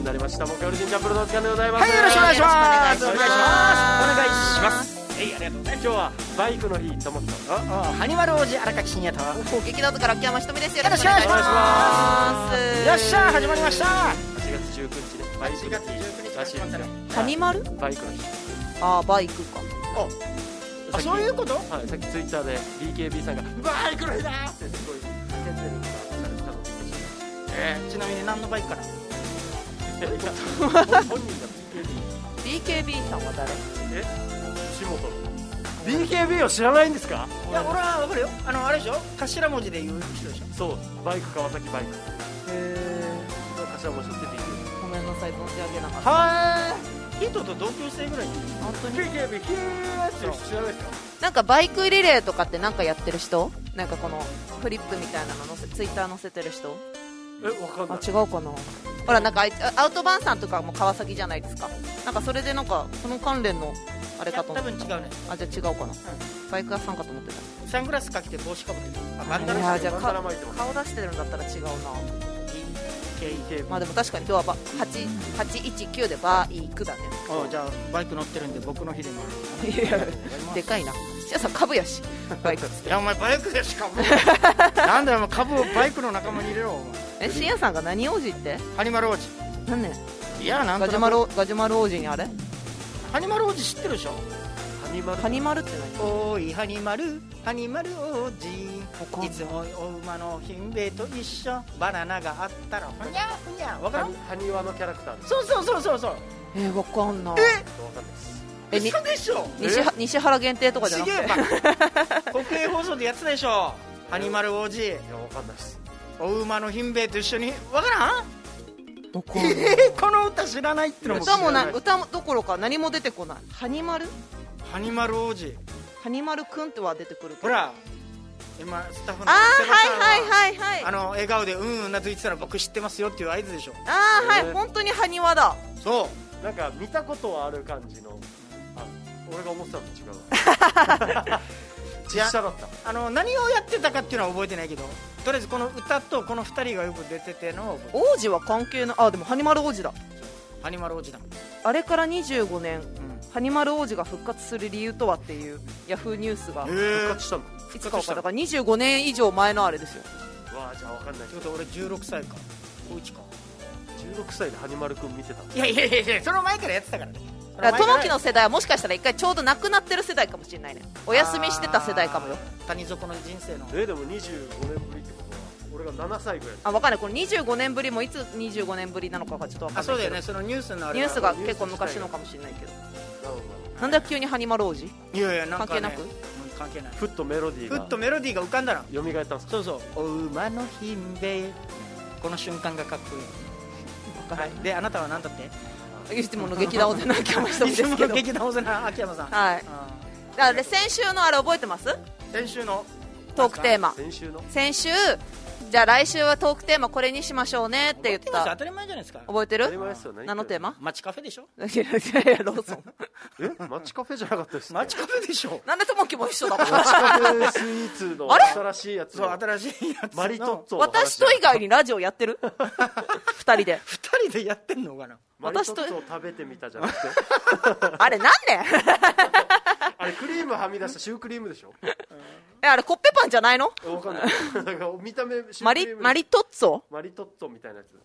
になりました。木曜日ジャンプルのお時間でございます。はいよろしくお願いします。お願いします。お願いします。はいありがとうござい今日はバイクの日と思ってますますおおハニマル王子荒垣真也と。劇団とから秋山ひとみです。よよろしくお願いします。ます。よっしゃ始まりました。8月19日でバイクの8月19日日らしいですよ。ハニマル？バイクの日。あーバイクか。あそういうこと？はい、さっきツイッターで BKB さんが「バイクの日だ!」ってすごい叫えーちなみに何のバイクかなたいや本人が BKB BKB さんは誰？え？吉本の。BKB を知らないんですか？いや俺は分かるよ。あのあれでしょ？頭文字で言う人でしょ。そうバイク川崎バイク。へ頭文字って BKB ごめんなさい存じ上げなかった。はーい。ヒトと同級生ぐらいに。本当に BKB ヒューって知らないですか？なんかバイクリレーとかってなんかやってる人？なんかこのフリップみたいなの載せツイッター載せてる人？えわかんなあい違うかな。ほらなんかあいアウトバーンさんとかも川崎じゃないですか。なんかそれでなんかその関連のあれかと思って分違うね。あじゃあ違うかな、バイク屋さんかと思ってた。サングラスかけて帽子かぶってる。あバンダいナやじゃあバンダナ巻いてます顔出してるんだったら違うな。まあでも確かに今日はば8 819でバイクだね。おじゃあバイク乗ってるんで僕の日でも。いやでかいな。じゃあさ株やし。バイクいやお前バイクでしかも なんだよお前株をバイクの仲間に入れろお前え深夜さんが何王子って？ハニマル王子。何ねいやなんガジュマルガジュマル王子にあれ？ハニマル王子知ってるでしょ。ハニマル。ハニマルって何？おーいハニマル。ハニマル王わかんない子いつもお馬のヒンベイと一緒。バナナがあったらふにゃふにゃ。わかるハニワのキャラクターそうそうそうそうそう。えー、わかんない。わかんないです。えに嘘でしょ？西は西原限定とかじゃなくて。国営放送でやってたでしょ。ハニマル王子。いやわかんないですお馬のヒンベイと一緒にわからん？こ？の歌知らないってのも歌もな知らない。歌もどころか何も出てこない。ハニマル？ハニマル王子。ハニマルくんっては出てくるけど。ほら今スタッフのあはいはいはいはい。あの笑顔でうんうんうなずいてたら僕知ってますよっていう合図でしょ。あーはい。えー。本当にハニワだ。そう。なんか見たことはある感じの。あ俺が思ってたのと違うわ 実写だった。あの何をやってたかっていうのは覚えてないけどとりあえずこの歌とこの2人がよく出てての王子は関係ないあでもハニマル王子だ。るハニマル王子だあれから25年うん。ハニマル王子が復活する理由とはっていうヤフーニュースがへ復え活したの？いつか分かだから25年以上前のあれですよ。わあじゃあわかんない。ってことは俺16歳か。高1か。16歳でハニマルくん見てたいやいやいやいやその前からやってたからねだから友樹の世代はもしかしたら一回ちょうど亡くなってる世代かもしれないね。お休みしてた世代かもよ。谷底の人生の。えでも25年ぶりってことは俺が7歳ぐらい。あ分かんない。これ25年ぶりもいつ25年ぶりなのかがちょっと分かあんないけど。そうだよね。そのニュースのあれニュースが結構昔のかもしれないけど。なんで急にハニマル王子？いやいやなんか、ね、関係なく？うん関係ない。ふっとメロディーふがっとメロディーが浮かんだら蘇った。んですかそうそう。お馬のひんべいこの瞬間がかっこいい。はい。であなたは何だって？いつもの劇団を出なきゃましたんいつもですけどの劇団大瀬名秋山さん。はい。あだから先週のあれ覚えてます？ー先週の。トークテーマ。先週の。先週？じゃあ来週はトークテーマこれにしましょうねって言った。当たり前じゃないですか。覚えて当たりる前ですよ。ね何のテーマ？街カフェでしょ？いやいやローソン。え？マッチカフェじゃなかったです街カフェでしょ？なんで友樹も一緒だ？もんマッチカフェスイーツのあれ？新しいやつそう新しいやつの。マリトッツォ私と以外にラジオやってる？二人で。二人でやってんのかな？私とツォを食べてみたじゃなくて。あれなんで？あれクリームはみ出したシュークリームでしょ？えあれコッペパンじゃないの？わかんない。なんか見た目シュークリームマリマリトッツォ？マリトッツォみたいなやつ。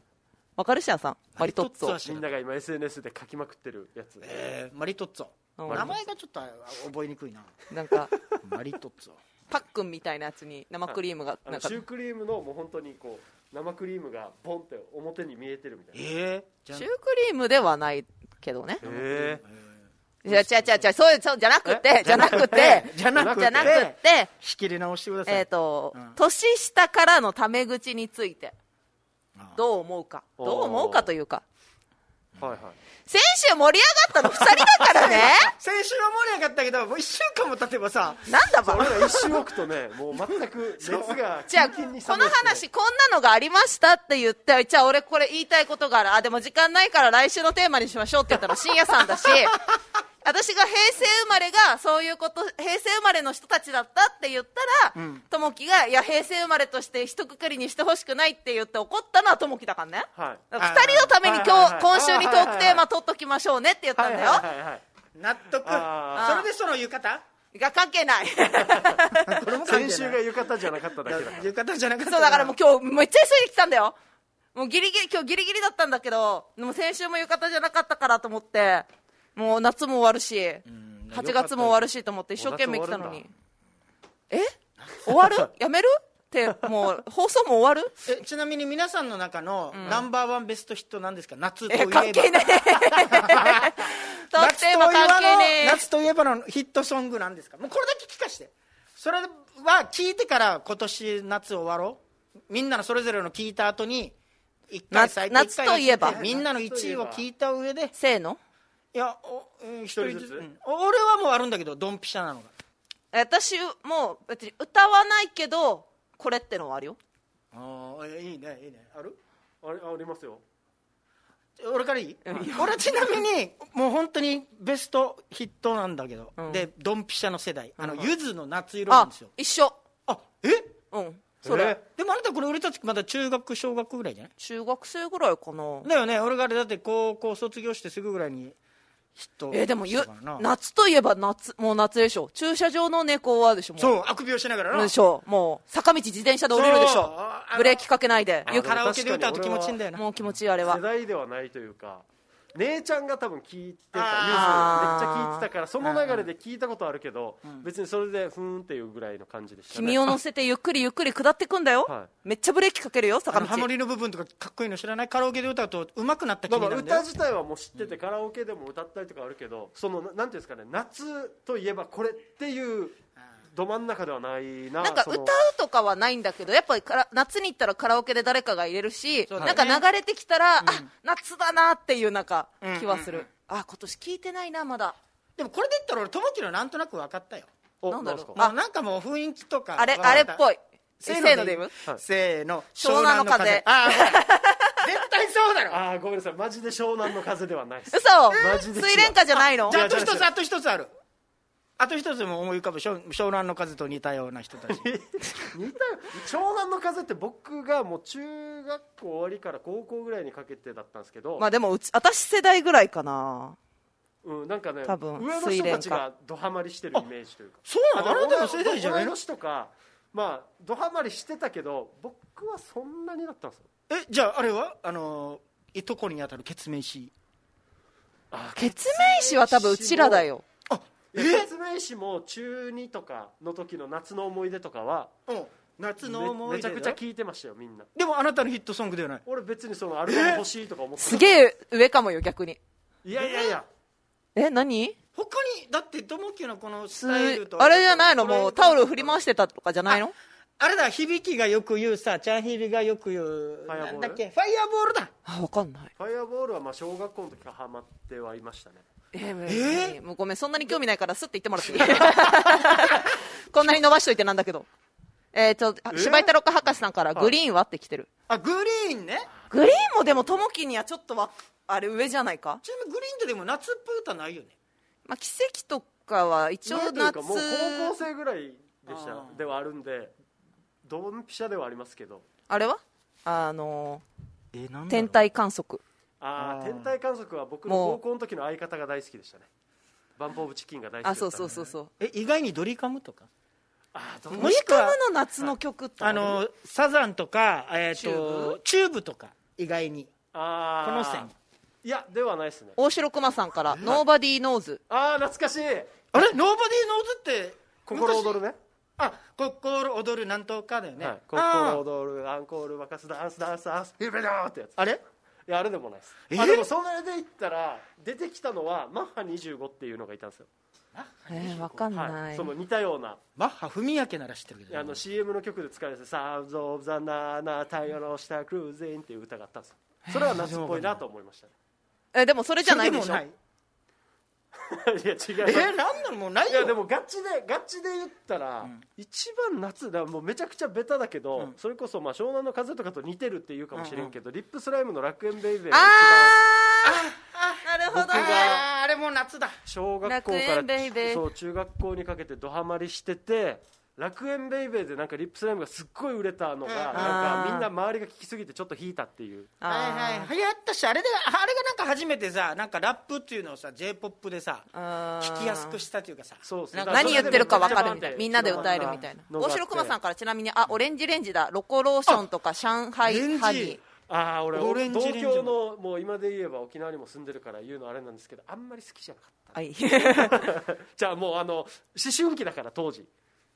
わかるしゃんさん。マリトッツォ。みんなが今 SNS で書きまくってるやつ。えーマリトッツうん。ォ名前がちょっと覚えにくいな。なんかマリトッツォ。パックンみたいなやつに生クリームがなんか。シュークリームのもう本当にこう生クリームがボンって表に見えてるみたいな。へええじゃシュークリームではないけどね。えいや違う違う違うそういうそうじゃなくてじゃなくて じゃなくて？じゃなくて仕切り直してください。えっとうん。年下からのタメ口についてあどう思うか。どう思うかというかはいはい。先週盛り上がったの2人だからね。先週は盛り上がったけどもう1週間も経てばさなんだば？俺ら一周置くとねもう全く熱がじゃあこの話こんなのがありましたって言ってじゃあ俺これ言いたいことがある。あでも時間ないから来週のテーマにしましょうって言ったら深夜さんだし私が平成生まれがそういうこと平成生まれの人たちだったって言ったらうん。ともきがいや平成生まれとして一括りにしてほしくないって言って怒ったのはともきだからね。はい。だから二人のために今はいはいはい。日今週にトークテーマ取っときましょうねって言ったんだよ、はいはいはいはい。納得。それでその浴衣？が関係ない。先週が浴衣じゃなかっただけだから。浴衣じゃなかったそうだからもう今日めっちゃ急いで来たんだよ。もうギリギリ今日ギリギリだったんだけどでも先週も浴衣じゃなかったからと思ってもう夏も終わるしん。8月も終わるしと思って一生懸命来たのに。え？終わる？やめる？ってもう放送も終わる？えちなみに皆さんの中のナンバーワンベストヒットなんですか？夏といええば関係ねえ。トークテーマ関係ね夏といえばのヒットソングなんですか？もうこれだけ聞かして。それは聞いてから今年夏終わろう？みんなのそれぞれの聞いた後に一回最低夏一回夏といえば。みんなの1位を聞いた上で。えせーの？いやおうん一人ずつ。一人ずつ。うん。俺はもうあるんだけどドンピシャなのが。私もう別に歌わないけどこれってのはあるよ。ああいいねいいね。ある？あれありますよ。俺からいい？俺ちなみにもう本当にベストヒットなんだけど、うん。でドンピシャの世代。あのうんゆずの夏色なんあですよ。一緒。あえ？うん。それ、え？でもあなたこれ売れた時まだ中学小学ぐらいじゃない？中学生ぐらいかな。だよね。俺があれだって高校卒業してすぐぐらいにえーでもゆ夏といえば夏もう夏でしょ。駐車場の猫はでしょもう。そうあくびをしながらな。でしょもう坂道自転車で降りるでしょ。ブレーキかけないで。あゆっカラオケで歌うと気持ちいいんだよな。もう気持ちいいあれは。世代ではないというか姉ちゃんが多分聞いてたゆずめっちゃ聞いてたからその流れで聞いたことあるけど、別にそれでふーんっていうぐらいの感じでしたね君を乗せてゆっくりゆっくり下ってくんだよ、はめっちゃブレーキかけるよあ坂道。のハモリの部分とかかっこいいの知らないカラオケで歌うと上手くなった気まあまあ歌自体はもう知ってて、カラオケでも歌ったりとかあるけどそのななんていうんですかね夏といえばこれっていうど真ん中ではないななんか歌うとかはないんだけどやっぱりから夏に行ったらカラオケで誰かが入れるし、ね。なんか流れてきたら、あ夏だなっていうなんかうん気はする、うんうんあ今年聞いてないなまだ。でもこれで言ったら俺友樹のなんとなく分かったよ。おなんだろう。なんですか？もうなんかもう雰囲気とか。あれあれっぽい。せせーのではい。せーの。湘南の風。ああ 絶対そうだろ。ああごめんなさい。マジで湘南の風ではないです。嘘。マジで違う。水蓮花じゃないの？じゃああと一つあと一つあるあと一つも思い浮かぶ湘湘南の風と似たような人たち。似たよ湘南の風って僕がもう中学校終わりから高校ぐらいにかけてだったんですけど、まあでもうち私世代ぐらいかな。うん、なんかね多分上の人たちがドハマりしてるイメージというか。そうなの？あなたの世代じゃないの？同い年とか。まあドハマりしてたけど僕はそんなにだったんですよ。えじゃああれは？あのいとこに当たる決命詞あケツメイシは多分うちらだよ説明誌も中2とかの時の夏の思い出とかはうん。夏の思めめちい出だゃくちゃ聞いてましたよみんな。でもあなたのヒットソングではない俺別にそのアルバム欲しいとか思ってすげえ上かもよ逆に。いやいやいや。え？何？他にだって友樹のこのスすタイルとあれじゃないの？もうタオル振り回してたとかじゃないの？あれだ響きがよく言うさチャンヒリがよく言うファイアボール。なんだっけ？ファイアボールだ。あ分かんない。ファイアボールはまあ小学校の時からハマってはいましたねえーえもうごめんそんなに興味ないからスッて言ってもらっていい？こんなに伸ばしといてなんだけど。えっ、とえ柴井太郎博士さんからグリーンはって来てる。あグリーンね。グリーンもでもともきにはちょっとわあれ上じゃないか？ちなみにグリーンってでも夏っぽい歌ないよね？まあ奇跡とかは一応なんていう夏かもう高校生ぐらいでした。ではあるんでドンピシャではありますけど。あれは？あのー天体観測ああー。あ天体観測は僕の高校の時の相方が大好きでしたね。バンプ・オブ・チキンが大好きだったあそうそうそうそう。え意外にドリカムとか？あーどモニもしくはカムの夏の曲ってあるのサザンとか、えー、チューとブ？チューブとか意外に。あー。この線。いやではないですね。大城熊さんから「ノーバディーノーズああ懐かしい。あれ？ノーバディーノーズって心躍るね。あ心躍るなんとかだよね、はい、あー心躍るアンコール沸かすダンスダンスダンス。ヒベローってやつ。あれ？いやあれでもないです。えあでもそれで言ったら出てきたのはマッハ25っていうのがいたんですよ、えー、わかんない、はい、その似たような。マッハ文明なら知ってるけど。あの CM の曲で使われて「サウンド・オブ・ザ・ナーナー太陽の下クルーズイン」っていう歌があったんですよ。それは夏っぽいなと思いましたね。えでもそれじゃないでしょ？いや違う。えー、なんなの？もうないよ。いやでもガチでガチで言ったら、一番夏だもうめちゃくちゃベタだけど、うん。それこそまあ湘南の風とかと似てるっていうかもしれんけど、リップスライムの楽園ベイベーあがーなるほ僕があーあれもう夏だ小学校か楽園ベイベーらそう中学校にかけてドハマりしてて楽園ベイベーでなんかリップスライムがすっごい売れたのが、うん。なんかみんな周りが聞きすぎてちょっと引いたっていう。はいはい。流行ったしあれであれがなんか初めてさなんかラップっていうのをさ j p o p でさ聞きやすくしたというかさ。そうそう。なんか何言ってるか分かるみたいな。みんなで歌えるみたいな。大城熊さんからちなみにあオレンジレンジだ。ロコローションとか上海ハニーああ俺オレンジ同レンジ。郷のもう今で言えば沖縄にも住んでるから言うのあれなんですけどあんまり好きじゃなかっはい。た じゃあもうあの思春期だから当時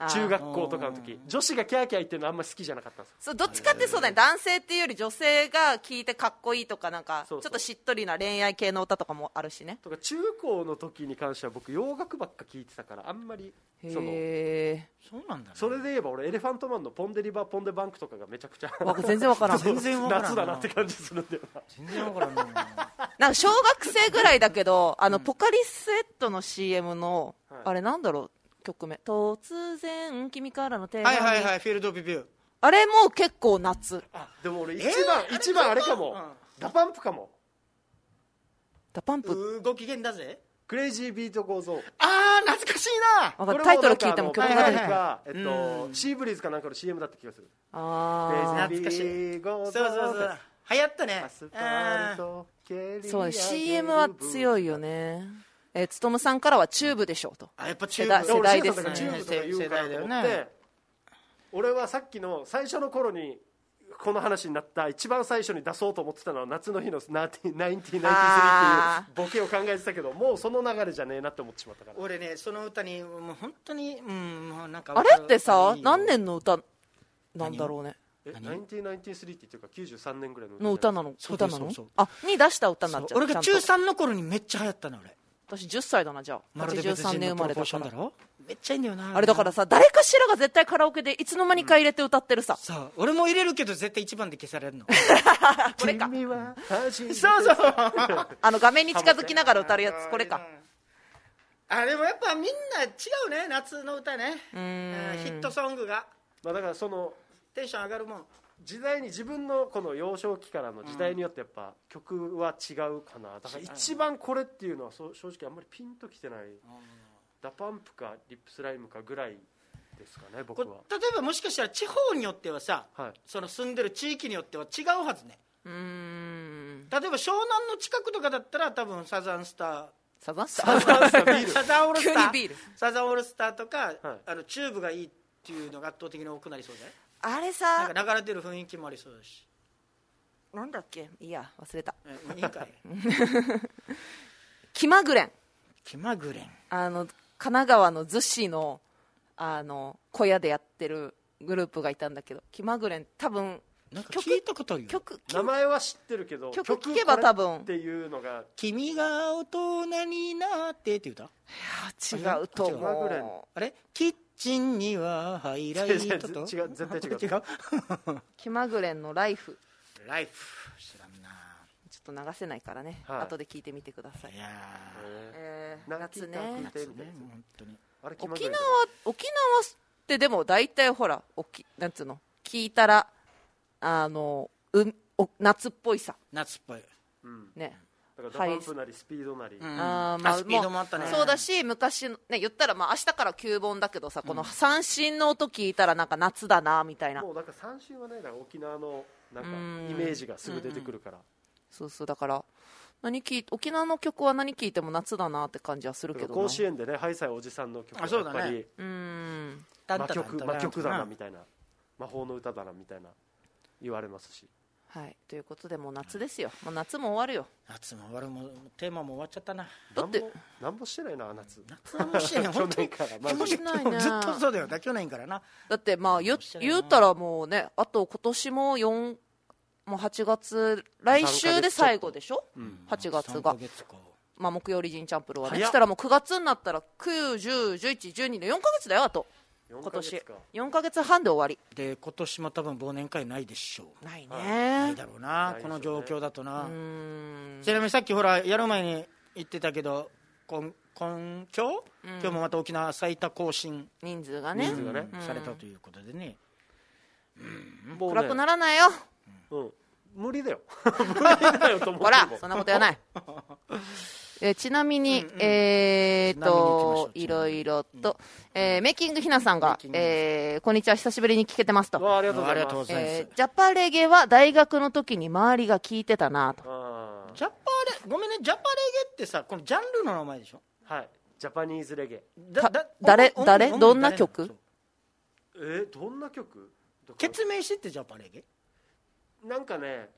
中学校とかの時。女子がキャーキャー言ってるのあんまり好きじゃなかったんですそうどっちかってそうだね。男性っていうより女性が聞いてかっこいいとかなんかちそうそう。ょっとしっとりな恋愛系の歌とかもあるしね。とか中高の時に関しては僕洋楽ばっか聞いてたからあんまりそのへそうなんだね。それで言えば俺エレファントマンの「ポンデリバーポンデバンク」とかがめちゃくちゃえ全然わからん。全然わからん夏だなって感じするんだよな。全然わからんな。なんか小学生ぐらいだけどあの、ポカリスエットの CM の、はい。あれなんだろう曲名突然君からの手紙。はいはいはいフィールドビビュー。あれも結構夏。あでも俺一えー番、あれ一番あれかも、うん。ダパンプかも。ダパンプ？ご機嫌だぜ。クレイジービートゴーゾーンあー懐かしいな。タイトル聞いても曲曲が出てくえっうん。と、シーブリーズかなんかの CM だった気がする。あクレイジービーゴーゾー。ンそうそうそう流行ったねそう CM は強いよねえー、つとむさんからはチューブでしょうと。あやっぱチュ世代ーブ世代です俺シーズンさんがチューブとか言うからと思って、世代だよね。俺はさっきの最初の頃にこの話になった一番最初に出そうと思ってたのは夏の日の1993っていうあボケを考えてたけどもうその流れじゃねえなって思ってしまったから。俺ねその歌にもう本当にうんもうなんかあれってさいいよ。何年の歌なんだろうね。え1993って言っていうか93年ぐらいのの歌なの？そう歌なの？そうそうあに出した歌になっちゃう俺が中3の頃にめっちゃ流行ったの俺私10歳だなじゃあ。まるで別83人年生まれだから。めっちゃいいんだよな。あれだからさ誰かしらが絶対カラオケでいつの間にか入れて歌ってるさ、さ俺も入れるけど絶対一番で消されるの。これか。そうそう。あの画面に近づきながら歌うやつこれか。あでもやっぱみんな違うね夏の歌ね。うーんヒットソングが。まあだからそのテンション上がるもん時代に自分のこの幼少期からの時代によってやっぱ曲は違うかな。だから一番これっていうのはそう正直あんまりピンときてない。ダパンプかリップスライムかぐらいですかね僕こは。例えばもしかしたら地方によってはさはい。その住んでる地域によっては違うはずね。うーん。例えば湘南の近くとかだったら多分サザンスタサザンスタサザンスタビーサザンオールスター。急にビール。サザンオールスターとか、はい。あのチューブがいいっていうのが圧倒的に多くなりそうであれなさんか流れてる雰囲気もありそうだし。なんだっけ？いいや忘れた。えいいかい気まぐれん。気まぐれん。あの神奈川の逗子のあの小屋でやってるグループがいたんだけど気まぐれん。多分曲なんか聞いたことあるよ。曲名前は知ってるけど曲聴けば多分。っていうのが。君が大人になってって歌違うと気まぐれん思あれ？キッチンにはハイライトと 違う絶対違う。違う。う 気まぐれんの「ライフ。ライフ。知らんな。ちょっと流せないからね、はい。後で聞いてみてください。いやええー、泣夏ね。きたくて。ーみたいなね本当に沖縄沖縄ってでも大体ほらおきなんつうの？聞いたらあのうお夏っぽいさ。夏っぽい。うんねだからダパンプなりスピードなり、うん。あーまあスピードもあったね。そうだし昔のね言ったらまあ明日から旧盆だけどさこの三線の音聞いたらなんか夏だなみたいな。もうなんか三線はね沖縄のなんかうん。イメージがすぐ出てくるから、そうそうだから何聞い沖縄の曲は何聞いても夏だなって感じはするけどな。甲子園でねハイサイおじさんの曲はあそうだね。やっぱりうーん魔曲だ魔曲だなみたいな。魔法の歌だなみたいな言われますしはい。ということでもう夏ですよ。もう夏も終わるよ。夏も終わるもテーマも終わっちゃったな。だってなんぼなんぼしてないな夏。夏はもうしてない。去本当に。年からマもしないね。ずっとそうだよだ去年からな。だってまあ言うたらもうねあと今年も4もう8月来週で最後でしょ、8月3がヶ、月か。まあ、木曜リジンチャンプルはね。したらもう9月になったら9101112の4ヶ月だよあと。4今年ヶ月か。4ヶ月半で終わり。で今年も多分忘年会ないでしょう。ないなねい。だろうな。ね。この状況だとな。ちなみにさっきほらやる前に言ってたけど今今今日、今日もまた沖縄最多更新。人数がね。人数がねうん。されたということでね。もうね。暗くならないよ。うん。無理だよ。無理だよと思っても。ほらそんなことやない えーちなみに、うんうん。えーといろいろと、えーメイキングひなさんがえーこんにちは久しぶりに聞けてますと、わあありがとうございます。えージャパレゲは大学の時に周りが聞いてたなと。ジャパレごめんねジャパレゲってさこのジャンルの名前でしょ？はい。ジャパニーズレゲ。だだ誰誰どんな誰曲えーどんな曲？決命詞ってジャパレゲ？なんかね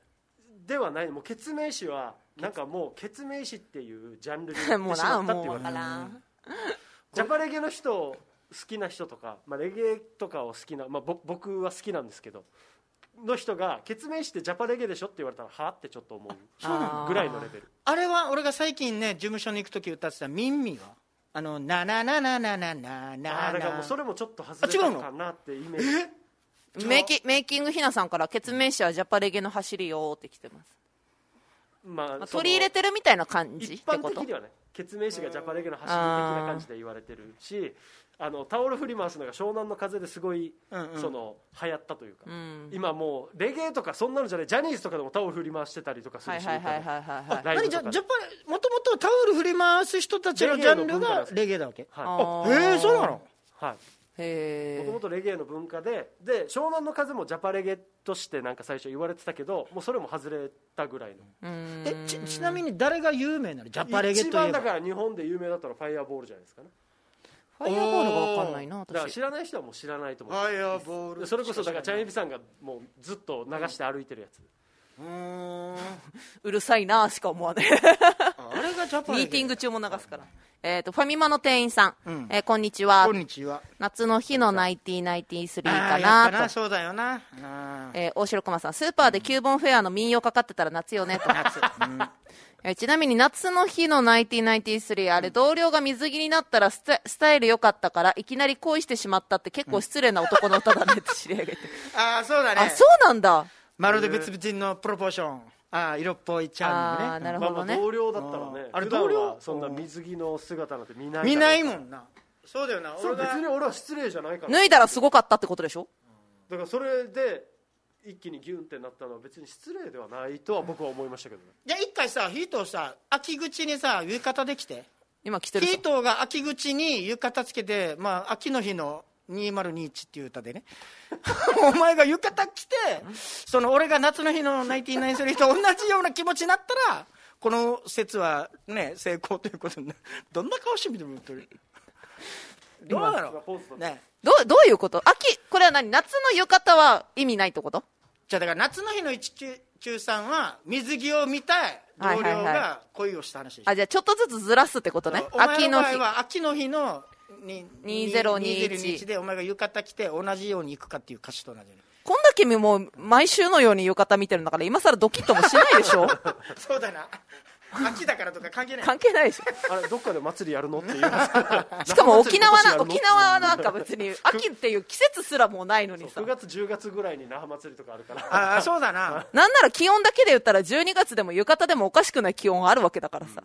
ではない。もう決命詞はなんかもう決命詞っていうジャンルに しまったって言われてからんジャパレゲの人好きな人とか、まあ、レゲエとかを好きな、まあ、ぼ僕は好きなんですけどの人が「決命詞ってジャパレゲでしょ?」って言われたらはあってちょっと思うぐらいのレベル。あれは俺が最近ね事務所に行く時歌ってたミンミは。あの「なななななななあなあだからもうそれもちょっと外れたかなってイメージ。メイキメイキングひなさんから、決命詞はジャパレゲの走りよーって来てます。まあ取り入れてるみたいな感じっ一般的にはね決命詞がジャパレゲの走り的な感じで言われてるしあのタオル振り回すのが湘南の風ですごい、うんうん。その流行ったというか、うん。今もうレゲエとかそんなのじゃないジャニーズとかでもタオル振り回してたりとかするし、もともとタオル振り回す人たちのジャンルがレゲエだわけ？はい。あえそうなの？はい。へもともとレゲエの文化でで湘南の風もジャパレゲとしてなんか最初言われてたけどもうそれも外れたぐらいの。え。えちちなみに誰が有名なの？ジャパレゲとい一番えばだから日本で有名だったのはファイヤーボールじゃないですかね。ファイヤーボールがわかんないな、私。だから知。らない人はもう知らないと思う。ファイヤーボール。それこそだからチャンエビさんがもうずっと流して歩いてるやつ、うーんうるさいなしか思わない。あれがジャパミーティング中も流すから。えっと、ファミマの店員さん。うんえーこんにちはこん。にちは夏の日の1993あかーやっぱなと。なそうだよなあーえー大城駒さん、スーパーでキューボンフェアの民謡かかってたら夏よねと。えーちなみに夏の日の1993、あれ同僚が水着になったらスタイル良かったから、いきなり恋してしまったって結構失礼な男の歌だねって知り合いが言って。あーそうだねあ、そうなんだ。まるで別々のプロポーション。あー色っぽいチャーミングね。まあなるほどね。まあ同僚だったらねうん。あれ同僚？そんな水着の姿なんて見ない見ないもんんな。そうだよな。それ俺が別に俺は失礼じゃないから。脱いだらすごかったってことでしょ？だからそれで一気にギュンってなったのは別に失礼ではないとは僕は思いましたけどね。じゃあ一回さヒートさ秋口にさ浴衣できて。今着てるさ。ヒートが秋口に浴衣つけて、まあ、秋の日の2021っていう歌でね。お前が浴衣着てその俺が夏の日の1993と同じような気持ちになったらこの説はね成功ということになる。どんな顔してみてもどうな今のね。どう、どういうこと？秋、これは何？夏の浴衣は意味ないってこと？じゃあだから夏の日の193は水着を見たい。同僚が恋をした話でしょ。あ、じゃあちょっとずつずらすってことね。秋の日。は秋の日。のに2021 2021でお前が浴衣着て同じように行くかっていう歌詞と同じこんだけもう毎週のように浴衣見てるんだから今更ドキッともしないでしょ？そうだな。秋だからとか関係ない。関係ないでしょ。あれどっかで祭りやるのっていう しかも沖縄な、沖縄はなんか別に 秋っていう季節すらもうないのにさ。9。月10月ぐらいに那覇祭りとかあるから。ああそうだな。なんなら気温だけで言ったら12月でも浴衣でもおかしくない気温あるわけだからさ。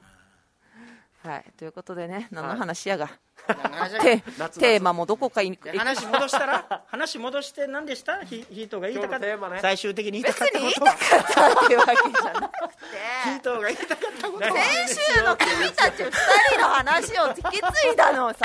はい。ということでね、何の話やが。テーマもどこかに話戻したら？話戻して何でした？ヒヒートが言いたかった、ね。最終的に言いたかった別に言いことは。たかったっていうわけじゃなくヒーて。トが言いたかったことは。先週の君たち二人の話を引き継いだのさ。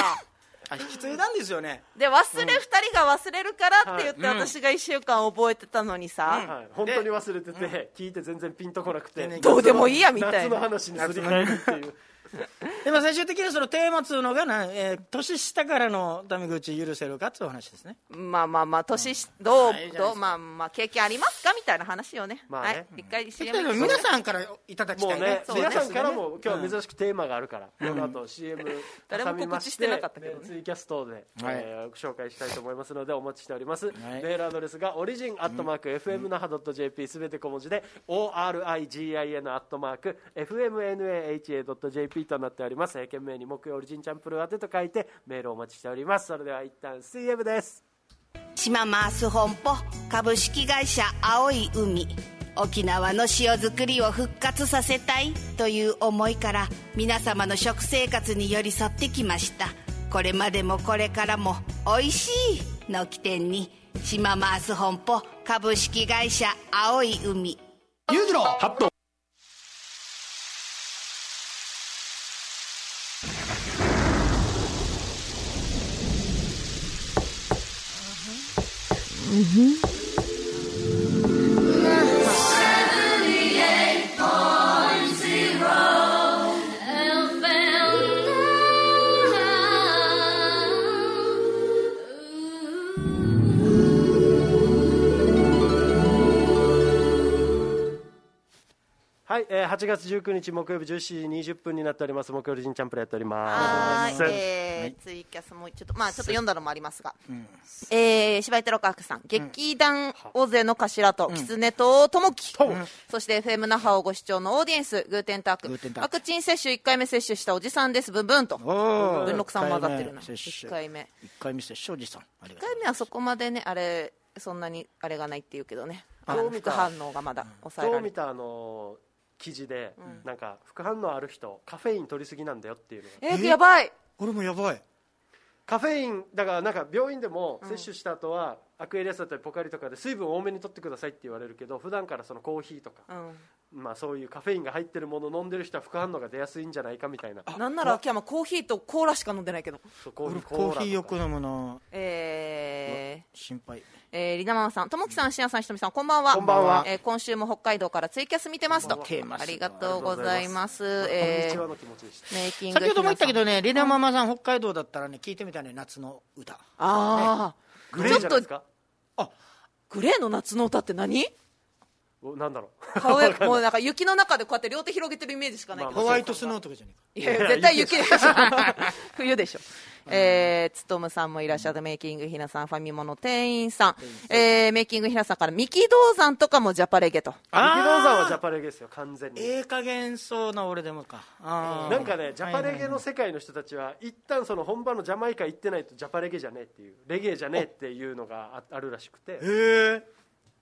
あ引き継いだんですよね。で、忘れ、二人が忘れるからって言ってはい。私が一週間覚えてたのにさ。はい、本当に忘れてて、聞いて全然ピンとこなくて、ねどうでもいいやみたいな。夏の話にすり替えるっていう でも最終的にそのテーマっつうのがな、えー年下からのタメ口許せるかっつう話ですね。まあまあまあ、年し、どうどう、まあまあ、経験ありますかみたいな話をね。まあね。はい。一回 CM 皆さんからいただきもうね。たいねそうね。皆さんからも今日は珍しくテーマがあるから、この後 CM 誰も告知してなかったけどね。ねツイキャストで、はい。えーご紹介したいと思いますのでお待ちしております、い。メールアドレスがオリジンアットマーク FM 那覇 .jp すべて小文字で ORIGIN アットマーク FMNAHA.jp となっております。えー懸命に木曜オリジンチャンプルー宛てと書いてメールをお待ちしております。それでは一旦 CM です。島マース本舗株式会社青い海。沖縄の塩作りを復活させたいという思いから皆様の食生活に寄り添ってきました。これまでもこれからも「おいしい」の起点に島マース本舗株式会社青い海。裕次郎ハット Mm-hmm. はい、えー、8月19日木曜日14時20分になっております。木曜日人チャンプルやっておりまはすーい、えーツイキャスもちょっとまあちょっと読んだのもありますが、えー、柴井テロカクさん、劇団大勢の頭と、狐とともき、そして FM 那覇をご視聴のオーディエンス、グーテンターク、グーテンターク。ワクチン接種1回目接種したおじさんです、ブンブンと、文禄さん混ざってるな、1一回目接種。回目。1回目接種おじさん。あり1がとう回目はそこまでね、あれ、そんなにあれがないっていうけどね、どう見反応がまだ抑えられて。今日見たあのー記事で、なんか副反応ある人カフェイン取りすぎなんだよっていうのが。えー、やばい。俺もやばい。カフェインだからなんか病院でも接種した後は、アクエリアスだったりポカリとかで水分多めに取ってくださいって言われるけど普段からそのコーヒーとか、うん。まあ、そういうカフェインが入ってるもの飲んでる人は副反応が出やすいんじゃないかみたいななんなら秋山コーヒーとコーラしか飲んでないけど。そうコーヒ俺ーコーラコーヒーよく飲むなえー、心配えー、リナママさん、ともきさん、しんやさん、ひとみさん、こんばんは。こんばんはえー今週も北海道からツイキャス見てますと。見てますありがとうございます。こんえーにちはの気持ちでしたメイキング先ほども言ったけど。どねリナママさん北海道だったらね聞いてみたいね夏の歌あグレーじゃないですか？あ、グレーの夏の歌って何？おなんだろう顔へもうなんか雪の中でこうやって両手広げてるイメージしかないけど。ホワイトスノーとかじゃねいやいや絶対雪でしょ。冬でしょ。えー、つとむさんもいらっしゃって、メイキングひなさん、ファミモの店員さん、えー、メイキングひなさんから、三木道山とかもジャパレゲと。力道山はジャパレゲですよ完全に。ええ加減そうな俺でもか。なんかねジャパレゲのはい世界の人たちは一旦その本場のジャマイカ行ってないとジャパレゲじゃねえっていうレゲエじゃねえっていうのがああるらしくて。へえ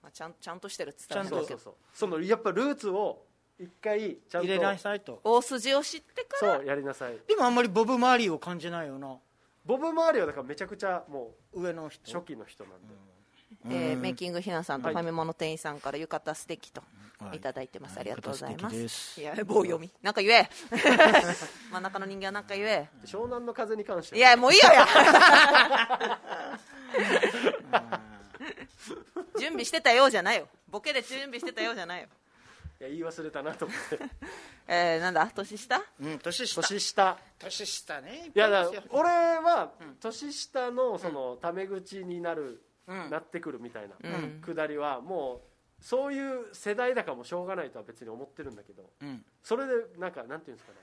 まあ、ちゃんちゃんとしてるって言ったらそうそうそう。そのやっぱルーツを一回ちゃんと入れなさいと。大筋を知ってから。そうやりなさい。でもあんまりボブ・マーリーを感じないよなボブ周りはだからめちゃくちゃも上の人？う初期の人なんで、えーメイキングひなさんとはい。ファミモの店員さんから浴衣素敵とはい。いただいてます、ありがとうございます。す。いや棒読み。なんか言え。真ん中の人間はなんか言え。湘南の風に関していはやもういいよ。や 準備してたようじゃないよ。ボケで準備してたようじゃないよいや言い忘れたなと思って。えー、なんだ？年下？うん年下。年下。年下ねいやだ俺は年下のそのタメ口になる、うん。なってくるみたいなうん。くだりはもうそういう世代だからもうしょうがないとは別に思ってるんだけどうん。それでなんかなんていうんですかね。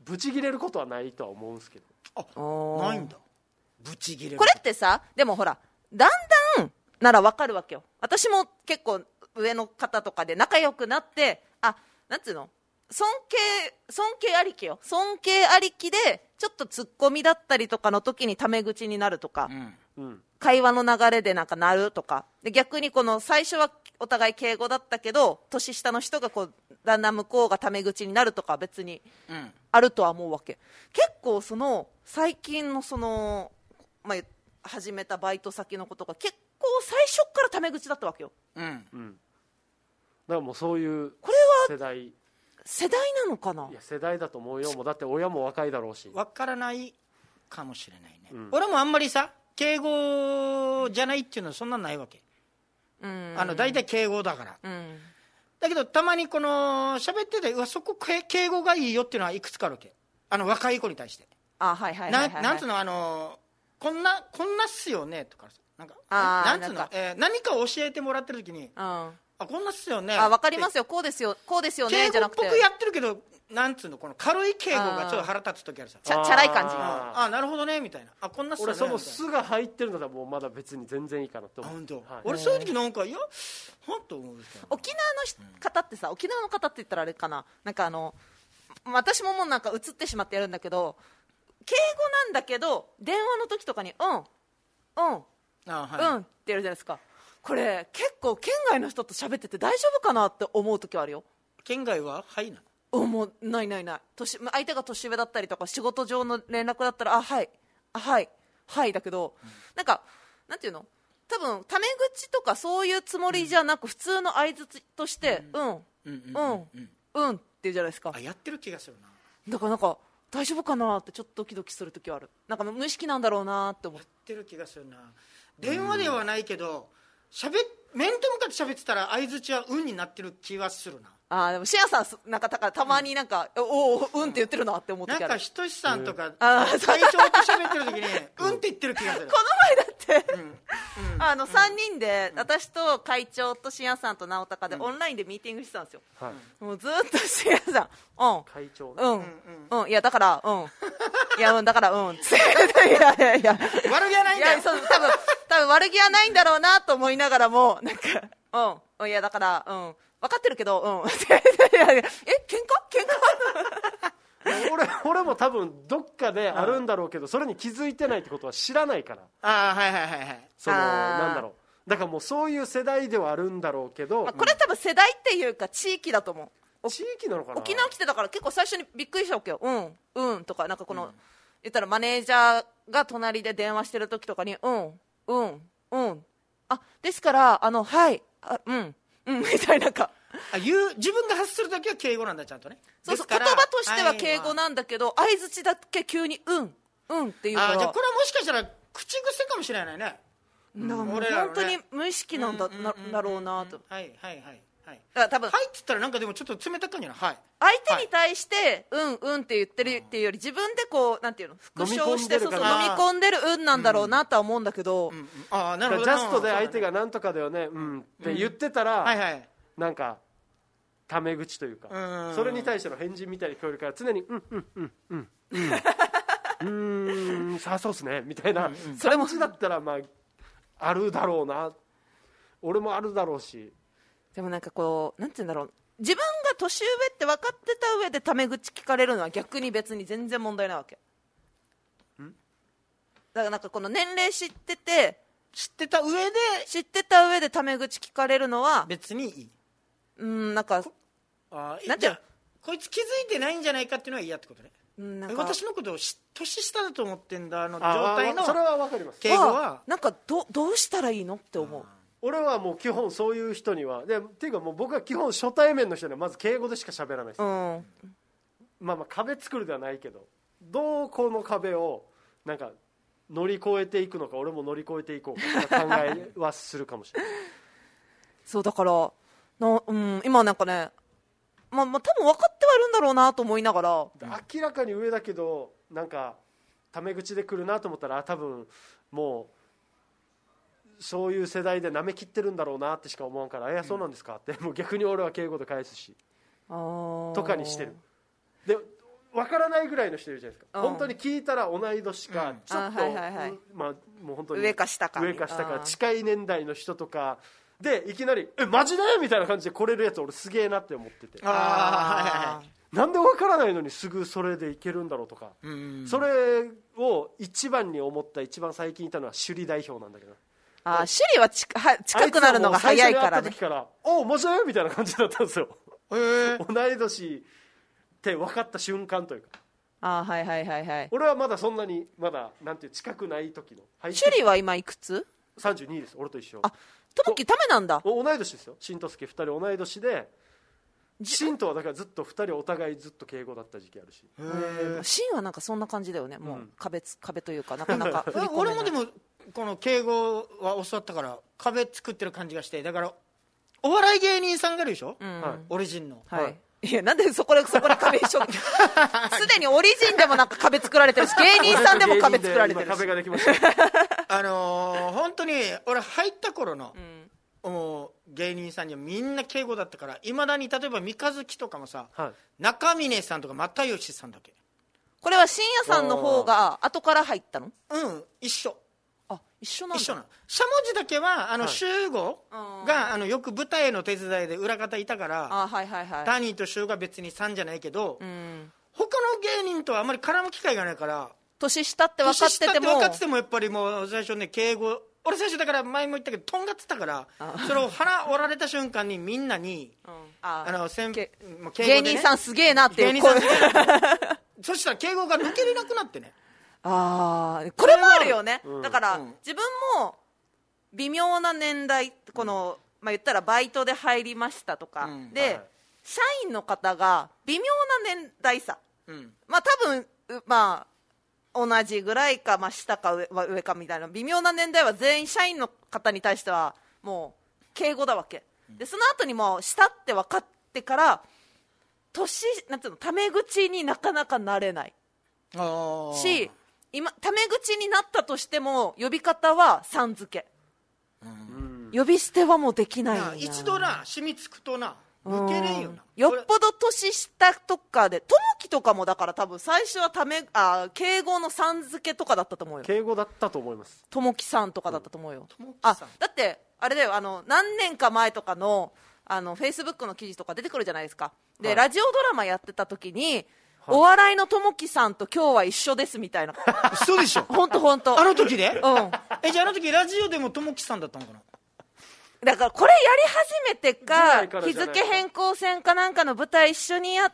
ブチギレることはないとは思うんですけど。おー。ないんだ。ブチギレこれってさでもほらだんだんならわかるわけよ。私も結構上の方とかで仲良くなってあなんつうの？尊敬尊敬ありきよ。尊敬ありきでちょっとツッコミだったりとかの時にタメ口になるとか、うん。うん。会話の流れでなんかなるとか。で逆にこの最初はお互い敬語だったけど年下の人がこうだんだん向こうがタメ口になるとかは別にうん。あるとは思うわけ。結構その最近のその、まあ、始めたバイト先のことが結構最初っからタメ口だったわけよ。うん。うん。だからもうそういうこれ世代。い世代なのかな？や世代だと思うよ。もうだって親も若いだろうし。わからないかもしれないね、うん。俺もあんまりさ敬語じゃないっていうのはそんなんないわけ、うん。あの大体敬語だから。うん。だけどたまにこの喋っててうわそこけ敬語がいいよっていうのはいくつかあるわけ。あの若い子に対して、あはいはいはいはい、はい、ななんつうのあのこんなこんなっすよねとかなんかなんつうの？えー何かを教えてもらってる時にうんああこんなっすよね。分かりますよ。こうですよ。こうですよね敬じゃなくて。語っぽくやってるけどなんつうのこの軽い敬語がちょっと腹立つ時あるさチャチャラい感じ。ああなるほどねみたいな。あこんなっすよね俺その「みたいな。す」が入ってるのだもうまだ別に全然いいかなと思う。あ本当、はい。俺そういう時なんかいや本当思う沖縄のし方ってさ沖縄の方って言ったらあれかな。なんかあの私ももうなんか映ってしまってやるんだけど敬語なんだけど電話の時とかに「うんうんあはい、うん」ってやるじゃないですかこれ結構県外の人と喋ってて大丈夫かなって思う時はあるよ。県外は？はいな。のうんもうないないない。年相手が年上だったりとか仕事上の連絡だったらあはい。あはい。はいだけど、なんかなんていうの？多分タメ口とかそういうつもりじゃなく、普通の相づちとして「うん。うん。うんうん」って言うじゃないですか。あやってる気がするな。だからなんか大丈夫かなってちょっとドキドキする時はある。なんか無意識なんだろうなって思ってる気がするな。電話ではないけどしゃべ面と向かって喋ってたら相づちは「うん」になってる気はするな。ああでもシアさんすなんかだからたまになんか、おおうんって言ってるなって思ってなんかひとしさんとかあー会長と喋ってる時に「うん」って言ってる気がする。この前だって、あの3人で、私と会長とシアさんと直高でオンラインでミーティングしてたんですよ、はい。もうずっとシアさんうん。会長。ねうん、うん、いやだからうん。いやうんだからうん。つって。いやいやいや。悪気はないんだよ。いやそう多分多分悪気はないんだろうなと思いながらもなんかうん。うんいやだからうん。分かってるけどうん。え喧嘩？喧嘩？俺俺も多分どっかであるんだろうけどそれに気づいてないってことは知らないから。ああはいはいはいはい。そのなんだろう。だからもうそういう世代ではあるんだろうけどまあこれ多分世代っていうか地域だと思う。お地域なのかな？沖縄来てたから結構最初にびっくりしたわけよ。うんうんとかなんかこの、言ったらマネージャーが隣で電話してる時とかにうんうんうん。あですからあのはいあうんうん みたいなか。あ言う自分が発する時は敬語なんだちゃんとね。そうそう言葉としては敬語なんだけど、相づちだけ急にうんうんっていうのは。あーじゃあこれはもしかしたら口癖かもしれないね。だからも本当に無意識なんだ,、なだろうなと。はいはいはいはい。だから多分はいって言ったらなんかでもちょっと冷たく感じなはい。相手に対して、うんうんって言ってるっていうより自分でこうなんていうの復唱して飲み込んでるうそう飲み込んでるうんなんだろうなとは思うんだけど、ああなるほど。ジャストで相手がなんとかだよねうん。って言ってたら、はいはい。なんかタメ口というかうん。それに対しての返事みたいに聞こえるから常にうんうんうんうんうん。う ーんさあそうっすね。みたいなそれもだったらまああるだろうな。俺もあるだろうしでもなんかこうなんていうんだろう。自分が年上って分かってた上でタメ口聞かれるのは逆に別に全然問題ないわけ。だからなんかこの年齢知ってて知ってた上で？知ってた上でタメ口聞かれるのは別にいい？うんなんかあーなんていうの？こいつ気づいてないんじゃないかっていうのは嫌ってことね。うんなんか。私のことをし年下だと思ってんだあの状あ態のそれは分かります。敬語は？なんかどどうしたらいいのって思う俺はもう基本そういう人にはでっていうかもう僕は基本初対面の人にはまず敬語でしか喋らないです、うん。まあまあ壁作るではないけどどうこの壁をなんか乗り越えていくのか俺も乗り越えていこうか考えはするかもしれない。そうだからな、うん、今なんかねまあ、まあ多分分かってはいるんだろうなと思いながら。明らかに上だけどなんかタメ口で来るなと思ったらあ多分もうそういう世代で舐めきってるんだろうなってしか思わんから「いやそうなんですか」ってもう逆に俺は敬語で返すしととかにしてる。で分からないぐらいの人いるじゃないですか。うん。本当に聞いたら同い年かうん。ちょっとまあもう本当に上か下か上か下か近い年代の人とかでいきなり「えマジで?」みたいな感じで来れるやつ俺すげえなって思ってて。あなんで分からないのにすぐそれでいけるんだろうとか。うん。それを一番に思った一番最近いたのは首里代表なんだけどあー首里は近は近くなるのが早いからね。から「おおマジで?」みたいな感じだったんですよ。へえ 同い年って分かった瞬間というか。あーはいはいはいはい。俺はまだそんなにまだなんていう近くない時の。入って首里は今いくつ？32です。俺と一緒。あともきためなんだ。お同い年ですよ。新とすけ2人同い年で新とはだからずっと2人お互いずっと敬語だった時期あるし。シンはなんかそんな感じだよね。もううん。壁つ壁というかなかなか振り込めない。俺もでもこの敬語は教わったから壁作ってる感じがしてだからお笑い芸人さんがいるでしょ、うん。はい。オリジンの、はい、はい。い、やなんでそこでそこで壁一緒 すでにオリジンでもなんか壁作られてるし芸人さんでも壁作られてる今し壁ができました。あのー本当に俺入った頃のう、ん。もう芸人さんにはみんな敬語だったからいまだに例えば三日月とかもさはい。中峰さんとか又吉さんだけ？これは深夜さんの方が後から入ったの？うん一緒あ一緒なんだ。一緒なの。しゃもじだけはあのはい。集合うんが、あのよく舞台の手伝いで裏方いたからあはいはいはい。タニーと集が別に3じゃないけど、うん。他の芸人とはあまり絡む機会がないから年下って分かってて年下も分かっててもやっぱりもう最初ね敬語俺最初だから前も言ったけどとんがってたからあそれを腹折られた瞬間にみんなにうん。ああの先けもう芸人さんすげえなっていう芸人さん声 そしたら敬語が抜けれなくなってねああこれもあるよね、うん。だから、うん。自分も微妙な年代この、まあ、言ったらバイトで入りましたとか、うん。で、はい社員の方が微妙な年代差。うん。まあ多分うまあ同じぐらいか、まあ、下か上かみたいな。微妙な年代は全員社員の方に対してはもう敬語だわけ。でその後にもうしたって分かってから年なんていうのタメ口になかなかなれない。し今タメ口になったとしても呼び方はさん付け、呼び捨てはもうできないのな。な一度な染みつくとなうん。抜けれんよな。よっぽど年下とかで、ともきとかもだから多分最初はため、あ、敬語のさん付けとかだったと思うよ。敬語だったと思います。ともきさんとかだったと思うよ。ともきさん。あ、だって、あれだよ、あの、何年か前とかの、あの、フェイスブックの記事とか出てくるじゃないですか。で、はい。ラジオドラマやってた時に、お笑いのともきさんと今日は一緒ですみたいな。そうでしょ？ほんとほんと。あの時で？うん。えじゃああの時ラジオでもともきさんだったのかな？だからこれやり始めてぐか、から日じゃないか付変更線かなんかの舞台一緒にやっ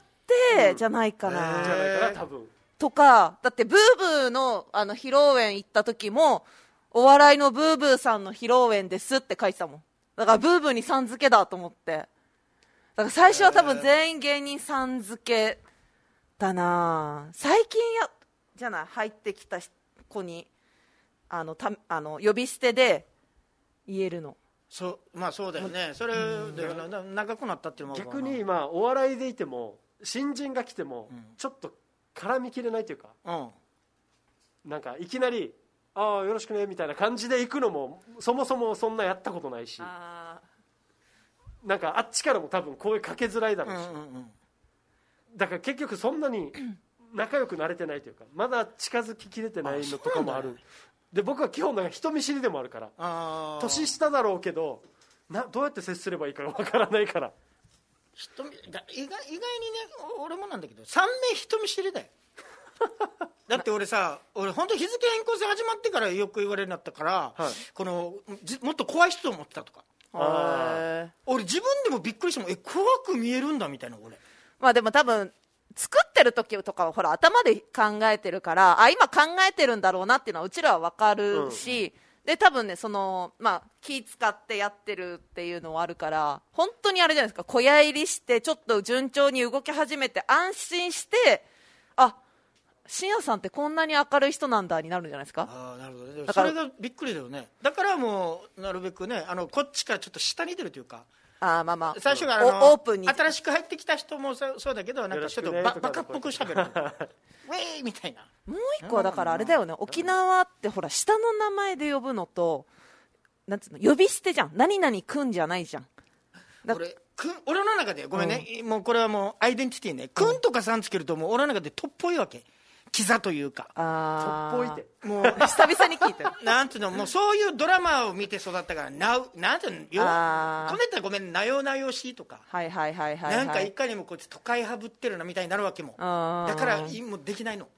て、じゃないかな。じゃないかな多分とか、だってブーブーのあの披露宴行った時も、お笑いのブーブーさんの披露宴ですって書いてたもん。だからブーブーにさん付けだと思って。だから最初は多分全員芸人さん付けだな最近や、じゃない、入ってきた子に、あの、たあの呼び捨てで言えるの。そうまあそうだよね。それでなな長くなったっていうのも逆にまあお笑いでいても新人が来てもちょっと絡みきれないというかうん。なんかいきなり「ああよろしくね」みたいな感じで行くのもそもそもそんなやったことないし。あなんかあっちからも多分声かけづらいだろうし、うんうんうんだから結局そんなに仲良くなれてないというかまだ近づききれてないのとかもある。で僕は基本なんか人見知りでもあるから年下だろうけどなどうやって接すればいいかがわからないから。人見だ意外意外にねお俺もなんだけど3名人見知りだよ。だって俺さ俺本当日付変更線始まってからよく言われるようになったから、はい。このじもっと怖い人と思ってたとか。俺自分でもびっくりしてもえ怖く見えるんだみたいな俺まあでも多分、作ってる時とかはほら頭で考えてるから、あ、今考えてるんだろうなっていうのはうちらはわかるし、で、多分ね、その、まあ、気使ってやってるっていうのはあるから、本当にあれじゃないですか、小屋入りして、ちょっと順調に動き始めて、安心して、あ、深夜さんってこんなに明るい人なんだになるんじゃないですか。ああなるほどね。だからそれがびっくりだよね。だからもうなるべくねあのこっちからちょっと下に出るというかあーまあまあ。最初からオープンに。新しく入ってきた人もそうそうだけどなんかちょっとババカっぽくしゃべる。ウェーイみたいな。もう一個はだからあれだよね、沖縄ってほら、下の名前で呼ぶのと、なんつうの、呼び捨てじゃん。何々くんじゃないじゃん。だ俺くん俺の中でごめんね、もうこれはもうアイデンティティね。くんとかさんつけるともう俺の中でとっぽいわけキザというかあーとっぽいてもう久々に聞いたよ なんていうのもうそういうドラマを見て育ったからなうなんていうのよこねたらごめんなよなよしいとか、はいはいはいはい、はい。なんかいかにもこいつ都会はぶってるなみたいになるわけもだからいもうできないの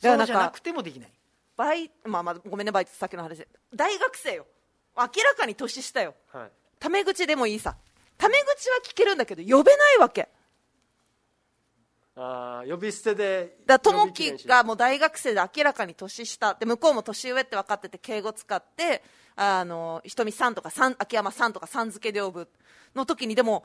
そうじゃなくてもできないバイ、まあまあ、ごめんね、バイトさっきの話で。大学生よ。明らかに年下よ。はいタメ口でもいいさ。タメ口は聞けるんだけど、呼べないわけ。あー呼び捨てでだから、ともき呼びきれんしがもう大学生で明らかに年下。で、向こうも年上って分かってて、敬語使って、あの、ひとみさんとかさん、秋山さんとかさん付けで呼ぶ。の時に、でも、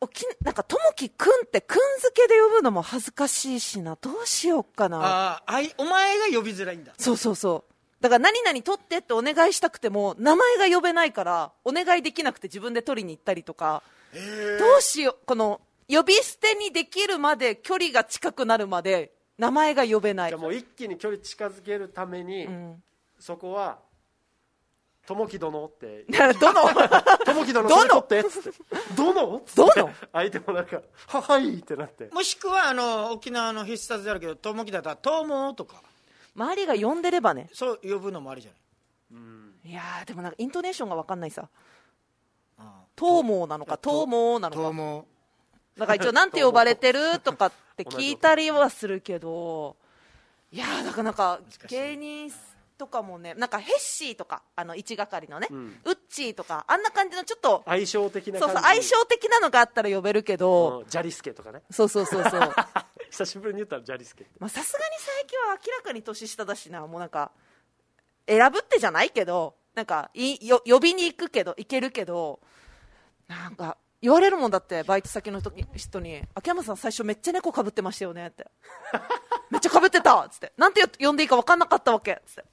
おきなんか、ともきくんってくん付けで呼ぶのも恥ずかしいしな。どうしようかな。あああいお前が呼びづらいんだそうそうそう。だから何々取ってってお願いしたくても、名前が呼べないから、お願いできなくて自分で取りに行ったりとか、どうしよう、この、呼び捨てにできるまで、距離が近くなるまで、名前が呼べない。じゃあ。もう一気に距離近づけるために、ん。そこは「ともき殿」って。どの、「ともき殿？それ取って」っつって「殿?」っつってどの相手もなんか「ははい」ってなって。もしくはあの沖縄の必殺であるけどともきだったら「とうも」とか。周りが呼んでればね。そう呼ぶのもありじゃない？いやー、でもなんかイントネーションがわかんないさ。あトーモーなのか、トーモーなのか。とうもだから一応なんて呼ばれてるとかって聞いたりはするけど、いやー、なかなか芸人とかもね、なんかヘッシーとか、あの、一係のね、ん。ウッチーとか、あんな感じのちょっと、相性的なそうそう、相性的なのがあったら呼べるけど、うんジャリスケとかね。そうそうそうそう。ま 久しぶりに言ったらジャリスケって。あさすがに最近は明らかに年下だしな、もうなんか、選ぶってじゃないけど、なんかいよ、呼びに行くけど、行けるけど、なんか、言われるもんだって、バイト先の時人に、秋山さん最初めっちゃ猫かぶってましたよねって。めっちゃかぶってたっつって。なんて呼んでいいか分かんなかったわけっつって。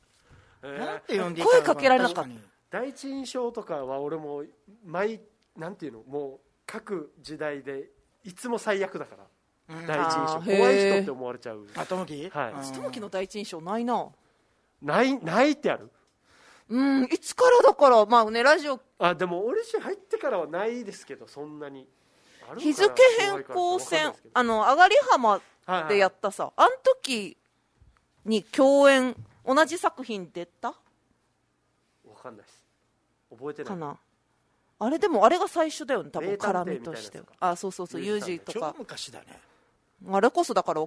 えなんて呼んでいいか声かけられなかった。確に第一印象とかは俺も毎なんていうの？もう各時代でいつも最悪だから、うん。第一印象。あー怖い人って思われちゃう。あともき？はい。うん。友樹の第一印象ないな。ないないってあるうんいつからだからまあねラジオ。あでも俺氏入ってからはないですけどそんなに。日付変更怖いから線わかんないですけど。あの上がり浜はいはいでやったさ。あん時に共演同じ作品出た？わかんないです。覚えてない。かな？あれでもあれが最初だよね多分絡みとしてあそうそうそうユージ超ジとか。昔だね。あれこそだから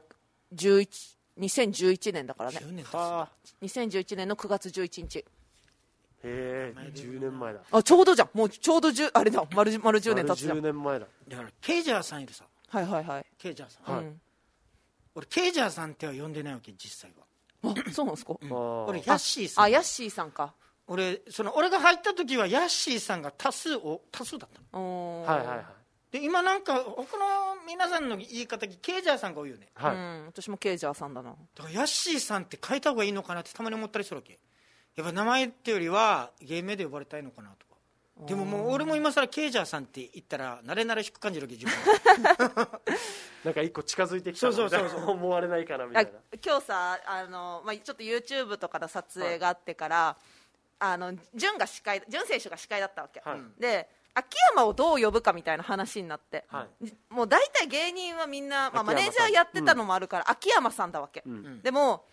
11 2011年だからね。10年経つ。はあ。2011年の9月11日へえ10年前だ。あちょうどじゃん。もうちょうど10あれだ。丸10丸10年経つじゃん丸10年前だ。だからケイジャーさんいるさ。はいはいはい、ケイジャーさん、はいうん。俺ケイジャーさんっては呼んでないわけ実際は。あそうなんですか、俺ヤッシーさん。あヤッシーさんか。俺その俺が入った時はヤッシーさんが多数を多数だったの。はいはいはい。で今なんか他の皆さんの言い方ケイジャーさんが多いよね。はい、うん、私もケイジャーさんだな。だからヤッシーさんって変えた方がいいのかなってたまに思ったりするわけやっぱ名前ってよりは芸名で呼ばれたいのかなとか。でももう俺も今更ケイジャーさんって言ったら慣れ慣れしく感じるわけ自分は。なんか一個近づいてきたなそうそうそう思われないかなみたあいな。今日さあの、まあ、ちょっと YouTube とかの撮影があってから、あの潤が司会潤選手が司会だったわけ、はい。で秋山をどう呼ぶかみたいな話になって、はもう大体芸人はみんな、まあ、マネージャーやってたのもあるから、秋山さんだわけ、ん。でも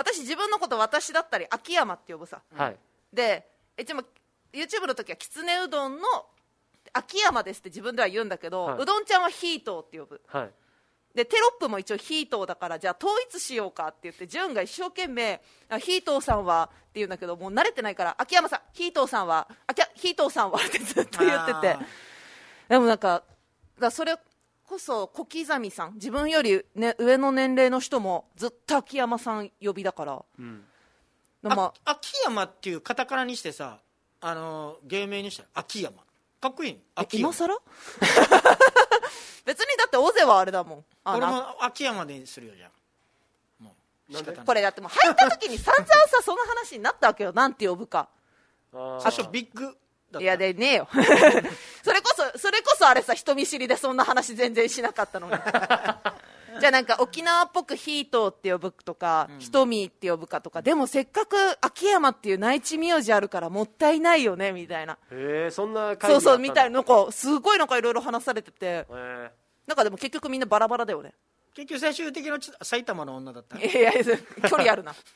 私自分のこと私だったり秋山って呼ぶさ。はい。で一応 YouTube の時はきつねうどんの秋山ですって自分では言うんだけど、はい。うどんちゃんはヒートーって呼ぶ。はい。でテロップも一応ヒートーだからじゃあ統一しようかって言って潤が一生懸命あヒートーさんはって言うんだけどもう慣れてないから秋山さんヒートーさんはあきゃヒートーさんはってずっと言ってて。でもなんかだそれこそ小刻みさん。自分より、ね、上の年齢の人もずっと秋山さん呼びだから、うん。まあ。あ秋山っていうカタカナにしてさあの芸名にしたら秋山。かっこいい秋山。今更？別にだって尾瀬はあれだもん。俺も秋山でするよじゃあ。もうなんこれだってもう入った時に散々さその話になったわけよ。なんて呼ぶか。あ初ビッグいやでねえよ。それこそそれこそあれさ人見知りでそんな話全然しなかったのに。じゃあなんか沖縄っぽくヒートーって呼ぶとか、ひとみって呼ぶかとか。でもせっかく秋山っていう内地名字あるからもったいないよねみたいな。へえそんなそうそうみたいななんかすごいなんかいろいろ話されてて。なんかでも結局みんなバラバラだよね。結局最終的なち埼玉の女だったいやいや距離あるな。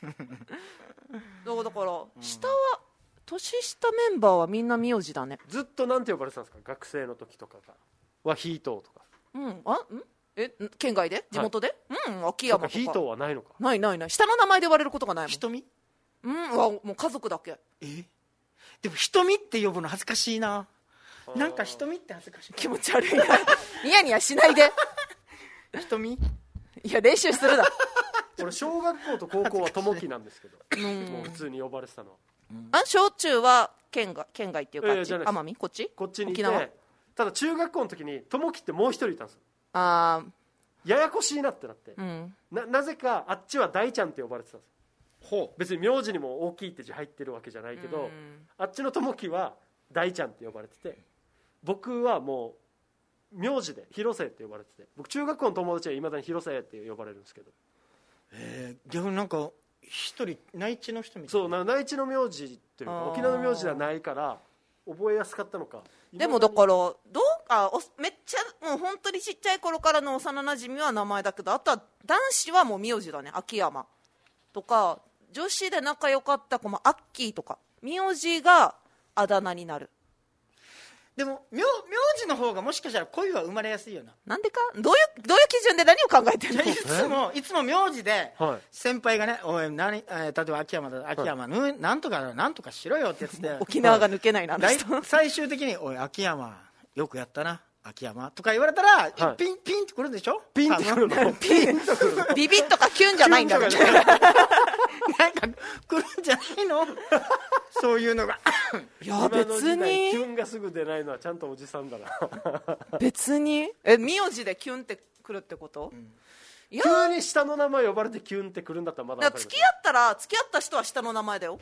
だから下は年下メンバーはみんな名字だね。ずっとなんて呼ばれてたんですか？学生の時とかが。はヒートとか。うん。あん？えん？県外で？地元で、うん秋山とか。ヒートはないのか。ないないない。下の名前で呼ばれることがないもん。瞳うん。うわもう家族だけ。え？でも瞳って呼ぶの恥ずかしいな。なんか瞳って恥ずかしい？気持ち悪いな。ニヤニヤしないで。瞳いや練習するな。俺小学校と高校は友樹なんですけど。もう普通に呼ばれてたのはあ小中は県外県外っていうか、奄美？こっち？こっちにいて沖縄？ただ中学校の時に友樹ってもう一人いたんですよ。あややこしいなってなって。ーうん。ななぜかあっちは大ちゃんって呼ばれてたんですよ。ほ別に名字にも大きいって字入ってるわけじゃないけど、うん。あっちの友樹は大ちゃんって呼ばれてて僕はもう名字で広瀬って呼ばれてて僕中学校の友達はいまだに広瀬って呼ばれるんですけど。えー、逆になんか一人内地の人みたいそうな内地の名字というか沖縄の名字ではないから覚えやすかったのかでもだからどうあおめっちゃもう本当にちっちゃい頃からの幼なじみは名前だけどあとは男子はもう名字だね秋山。とか女子で仲良かった子もアッキーとか。名字があだ名になるでも名名字の方がもしかしたら恋は生まれやすいよな。なんでか？どういうどういう基準で何を考えてるの？いつもいつも名字ではい。先輩がね「おい何、えー例えば秋山だ秋山、ぬなんとかなんとかしろよ」ってやつで沖縄が抜けないなあの大人最終的に「おい秋山よくやったな秋山」とか言われたら、はい。ピンピンってくるんでしょ？ピンってくるの？ピンビビッとかキュンじゃないんだね。キュンとかなんか来るんじゃないの？そういうのが。いや別時代キにュンがすぐ出ないのはちゃんとおじさんだな。別に。え名字でキュンってくるってこと、いや。急に下の名前呼ばれてキュンってくるんだったらまだだ付き合ったら付き合った人は下の名前だよ。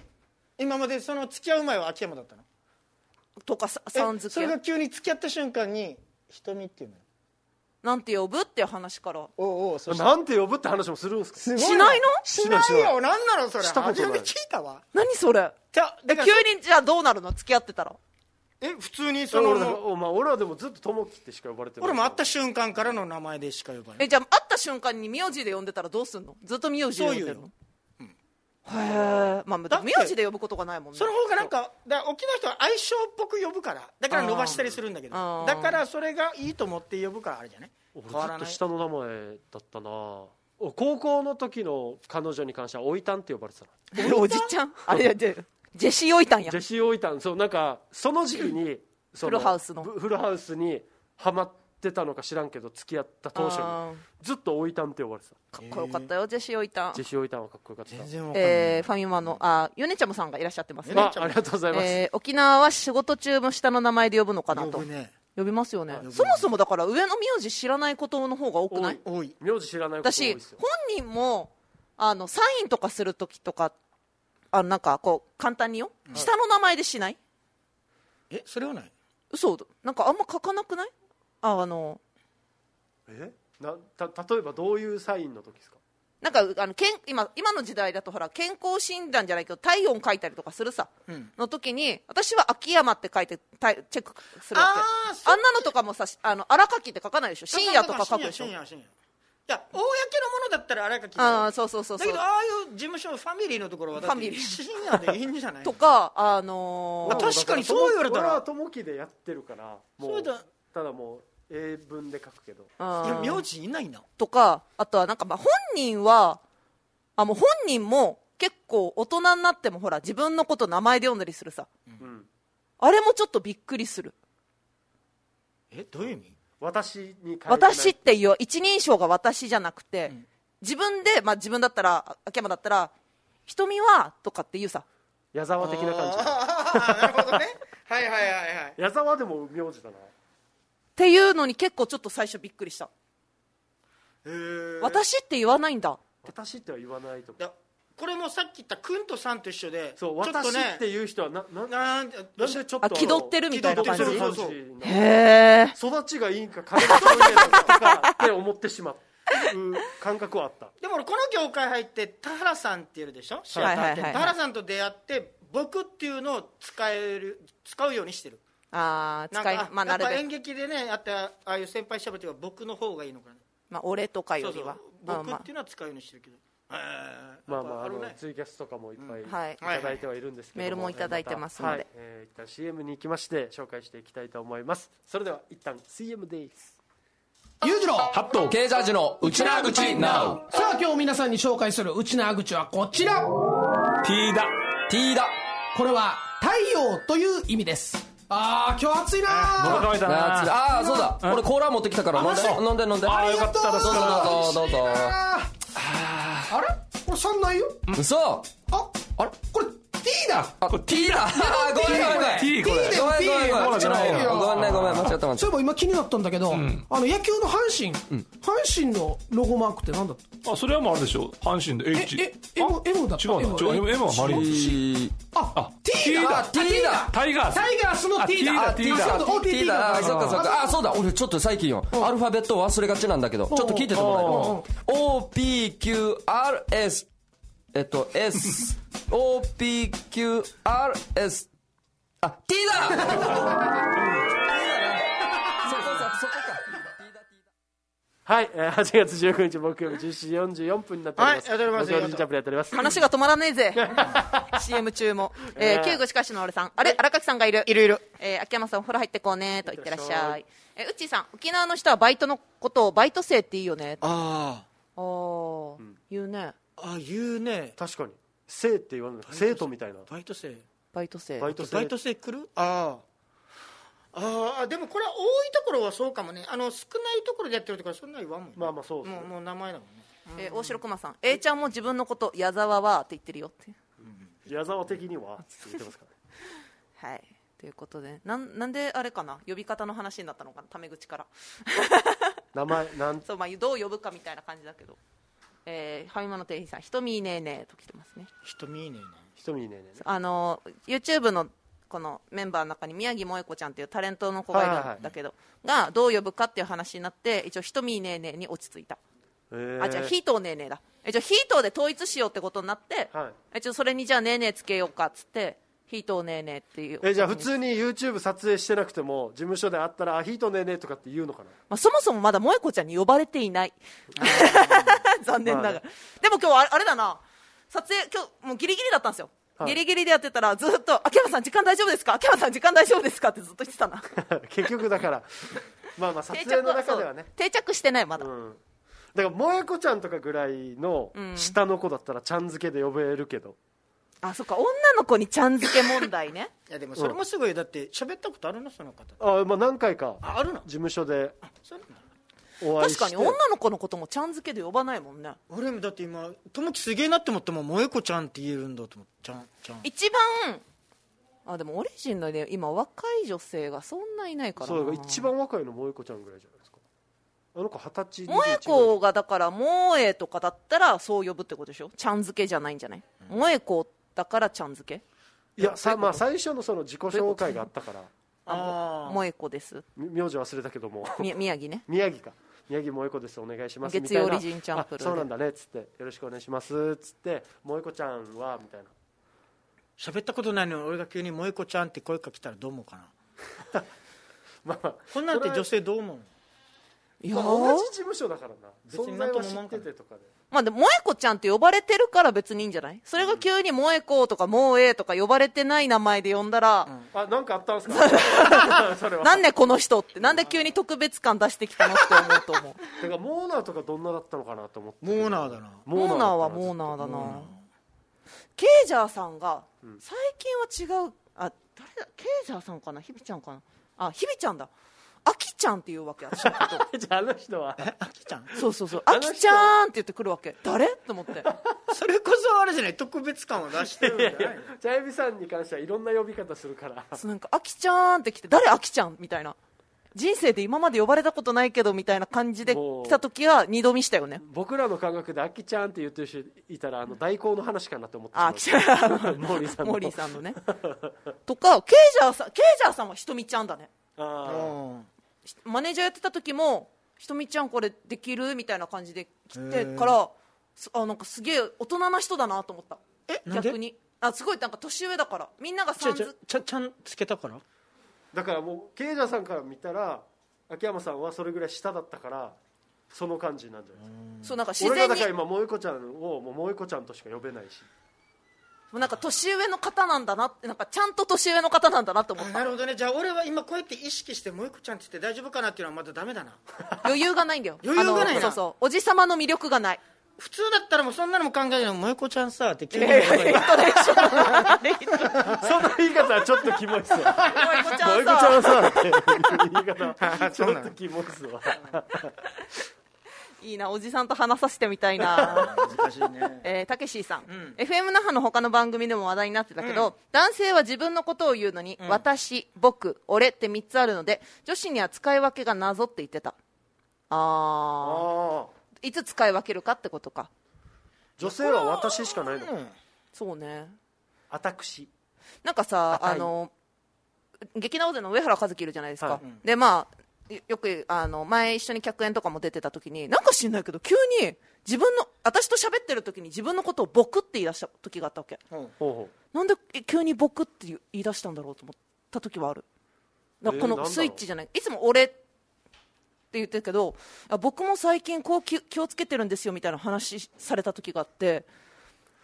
今までその付き合う前は秋山だったのとかさえさん付けそれが急に付き合った瞬間に瞳っていうのなんて呼ぶっていう話から。おうおうそしてなんて呼ぶって話もするんですか？すごしないの？しないしない。よ。何なのそれ。したことない。初めて聞いたわ。何それ？じゃだから急にじゃあどうなるの？付き合ってたら。え普通にその俺だからおまあ、俺はでもずっと友樹ってしか呼ばれてない。俺も会った瞬間からの名前でしか呼ばない。えじゃあ会った瞬間に名字で呼んでたらどうすんの？ずっと名字で呼んでるのへえまあ名字で呼ぶことがないもんね。その方がなんかだ沖縄の人は相性っぽく呼ぶからだから伸ばしたりするんだけどだからそれがいいと思って呼ぶからあれじゃない俺変わらない。ずっと下の名前だったな。お高校の時の彼女に関してはおいたんって呼ばれてたな おじちゃん？あれでジェシー・オイタンや。ジェシー・オイタンそうなんかその時期にそフルハウスの。フルハウスにハマってたのか知らんけど付き合った当初にあずっとおいたんって呼ばれてた。ーかっこよかったよジェシー・オイタンジェシー・オイタンはかっこよかった。全然わかんない、えーファミマのあヨネちゃむさんがいらっしゃってますねあありがとうございます、えー沖縄は仕事中も下の名前で呼ぶのかなと。呼ぶね。呼びますよね。そもそもだから上の名字知らないことの方が多くない？多い名字知らないこと多い私ですよ。本人もあのサインとかするときとかあのなんかこう簡単によ、下の名前でしない？えそれはない。嘘。なんかあんま書かなくない？ああのえ？なた例えばどういうサインの時ですか？なんかあのけん今今の時代だとほら健康診断じゃないけど体温書いたりとかするさ、ん。の時に私は秋山って書いて体チェックするわけ。あーそう。あんなのとかもさあの荒書きって書かないでしょ。深夜とか書くでしょ。深夜深夜深夜。いや公のものだったら荒書きだよああそうそうそうそう。だけどああいう事務所ファミリーのところはだってファミリー。深夜でいいんじゃない？とかあのーあ確かにそう言われたら。俺は友樹でやってるからもそううだ。ただもう英文で書くけど。いや名字いないな。とかあとはなんかまあ本人はあもう本人も結構大人になってもほら自分のこと名前で呼んだりするさ。うん。あれもちょっとびっくりする。えどういう意味？私に変えてない。私っていう一人称が私じゃなくて、ん。自分で、まあ、自分だったらあ秋山だったら「瞳は?」とかって言うさ。矢沢的な感じ。なるほどね。はいはいはいはい。矢沢でも名字だなっていうのに結構ちょっと最初びっくりした。へー。私って言わないんだ。私っては言わないとだこれもさっき言ったくんとさんと一緒でそうちょっと私ねっていう人はなななんでなんでちょっとあ気取ってるみたいな感じ気取ってるそういうへえ育ちがいいんか金がそういうのかって思ってしまう感覚はあった。でも俺この業界入って田原さんっているでしょ？シアターって。はいはいはいはい。田原さんと出会って僕っていうのを使える使うようにしてるああ使いなんかまあなるべく。やっぱ演劇でねあったああいう先輩しゃべりは僕の方がいいのかな。まあ俺とかよりは。僕っていうのは使うようにしてるけど。まあまああのツイキャスとかもいっぱいいはい。ただいてはいるんですけどメールもい。ただいてますので。はい。えー一旦 CM に行きまして紹介していきたいと思います。それでは一旦 CM です。裕次郎ハットケージャージの内縄口 NOW さあ今日皆さんに紹介する内縄口はこちら。T だ。T だ。これは太陽という意味ですあー今日暑いなー。乾いたな。ああーそうだ。俺コーラ持ってきたから飲んで。飲んで飲んで。ありがとうどうぞどうぞどうぞ。あれ？これ3ないよ？嘘。ああれ？これ T だ。あ T だ。ごめんごめんごめん。T これ。T だよごめんごめん T ごめん。ごめんねごめん間違った間違っそういえば今気になったんだけど、あの野球の阪神、阪神のロゴマークって何だった？あそれはもうあれでしょ？阪神でえ H え M, M だった？違うな。違う M, はマリたーン。ああ T だ。だ。T だ。タイガース。タイガースの T だ。あ T だ。T だ。あそっかそっか。あそうだ。俺ちょっと最近よ。アルファベットを忘れがちなんだけどちょっと聞いててもらえる？OPQRS えっと SOPQRS あ T だ。はい、えー8月19日木曜日10時44分になっております。はいやっております木曜日ジャンプでやっております。話が止まらねえぜ。CM 中も、えー、旧具しかしの俺さん。あれ荒垣さんがいる。いるいる、えー、秋山さんお風呂入ってこうねと言ってらっしゃい。えー、うっちーさん沖縄の人はバイトのことをバイト生っていいよね。ああー、言うね。ーあ言うね。確かに。生って言わない。生徒みたいな。バイト生バイト生。バイト生。バイト生来る？ああ。ああでもこれは多いところはそうかもね。あの少ないところでやってるとかそんな言わんもんね。まあまあそうですね。もうもう名前だもんね。えー大城駒さん。A ちゃんも自分のこと矢沢はって言ってるよって。矢沢的にはって言ってますからね。はい。ということで。なんなんであれかな？呼び方の話になったのかな？タメ口から。名前、なん、そう、まあ、どう呼ぶかみたいな感じだけど、えー、ファミマの店員さん「ひとみーねーねー」と来てますね。人見いねえなひとみねねねあの YouTube のこのメンバーの中に宮城萌子ちゃんっていうタレントの子がいるんだけど、がどう呼ぶかっていう話になって一応ひとみねねに落ち着いた、えー。あじゃあヒートーねーねーだ。一応ヒートーで統一しようってことになって、はい。一応それにじゃあねーねーつけようかっつってヒートーねーねーっていう。えじゃあ普通に YouTube 撮影してなくても事務所で会ったら「あヒートねえね」とかって言うのかな？まあ、そもそもまだ萌子ちゃんに呼ばれていない。残念ながら、までも今日あれあれだな。撮影今日もうギリギリだったんですよ、はい。ギリギリでやってたらずっと「秋山さん時間大丈夫ですか？秋山さん時間大丈夫ですか?」ってずっと言ってたな。結局だから。まあまあ撮影の中ではね。定着してないまだ、うん。だから萌子ちゃんとかぐらいの下の子だったらちゃん付けで呼べるけど、あそっか女の子にちゃん付け問題ね。いやでもそれもすごいだって喋ったことあるの？その方。あまあ何回か。ああるの？事務所で。そうなんだ。お会いして。確かに女の子のこともちゃん付けで呼ばないもんね。俺もだって今友樹すげえなって思っても萌子ちゃんって言えるんだと思ってちゃんちゃん。一番あでもオリジンのね今若い女性がそんないないからな。そうだから一番若いの萌子ちゃんぐらいじゃないですか。あの子二十歳萌子がだから萌えとかだったらそう呼ぶってことでしょ？ちゃん付けじゃないんじゃない？萌子だからちゃん付け？いやさ、まあ、最初のその自己紹介があったから。あー。萌子です。み名字忘れたけども。み宮城ね？宮城か。宮城萌子です。お願いします。月曜みたいな。オリジンチャンプルそうなんだねっつって。よろしくお願いします。っつって。萌子ちゃんはみたいな。喋ったことないのに俺が急に萌子ちゃんって声かけたらどう思うかな。まあまあこんなんて女性どう思ういやまあ同じ事務所だからな。存在は知っててとかでまあでも萌子ちゃんって呼ばれてるから別にいいんじゃない？それが急に萌子とか萌えとか呼ばれてない名前で呼んだら、あなんかあったんすか？それは。なんでこの人って？なんで急に特別感出してきたのって思うと思う。だからモーナーとかどんなだったのかなと思って。モーナーだな。モーナーはモーナーだな。ケイジャーさんが最近は違う。あ誰だ？ケイジャーさんかな？ひびちゃんかな？あひびちゃんだあきちゃんっていうわけ私のこと。じゃああの人は。えあきちゃん？そうそうそう。あきちゃんって言ってくるわけ。誰？と思って。それこそあれじゃない？特別感を出してるんじゃないの？ジャイビさんに関してはいろんな呼び方するから。そうなんかあきちゃんって来て誰あきちゃん？みたいな。人生で今まで呼ばれたことないけどみたいな感じで来た時は二度見したよね。僕らの感覚で「あきちゃん」って言ってる人いたらあの代行の話かなって思ってしまう。あきちゃんモーリーさんの。モーリーさんのね。とかケイジャーさんケイジャーさんはひとみちゃんだね。あうんマネージャーやってた時もひとみちゃんこれできるみたいな感じで来てからすあなんかすげえ大人な人だなと思った。えなんで？逆に。あすごいなんか年上だから。みんながちゃちゃさんずちゃちゃんつけたから？ーだからもうケイジャーさんから見たら秋山さんはそれぐらい下だったからその感じなんじゃないですか。そうなんか自俺が然にだから今萌子ちゃんをもう萌子ちゃんとしか呼べないし。もうなんか年上の方なんだなってなんかちゃんと年上の方なんだなと思った。なるほどね。じゃあ俺は今こうやって意識して萌子ちゃんって言って大丈夫かなっていうのはまだダメだな。余裕がないんだよ。余裕がないそうそう。おじさまの魅力がない。普通だったらもうそんなのも考えないの萌子ちゃんさって急にその言い方はちょっとキモいっすわ萌子ちゃんさゃん さっていう言い方。ちょっとキモいっすわいいなおじさんと話させてみたいな。難しいね。えーたけしーさん、ん。FM 那覇の他の番組でも話題になってたけど、男性は自分のことを言うのに、私、僕、俺って3つあるので女子には使い分けがなぞって言ってた。あああー。いつ使い分けるかってことか。女性は私しかないの？うん。そうね。私。なんかさあたい。あの劇団大勢の上原和樹いるじゃないですか、はい。でまあよよくあの前一緒に客演とかも出てた時になんか知んないけど急に自分の私と喋ってる時に自分のことを僕って言い出した時があったわけ。なんでえ急に僕って言い出したんだろうと思った時はある。だからこのスイッチじゃない、いつも俺って言ってるけどあ僕も最近こう気気をつけてるんですよみたいな話された時があって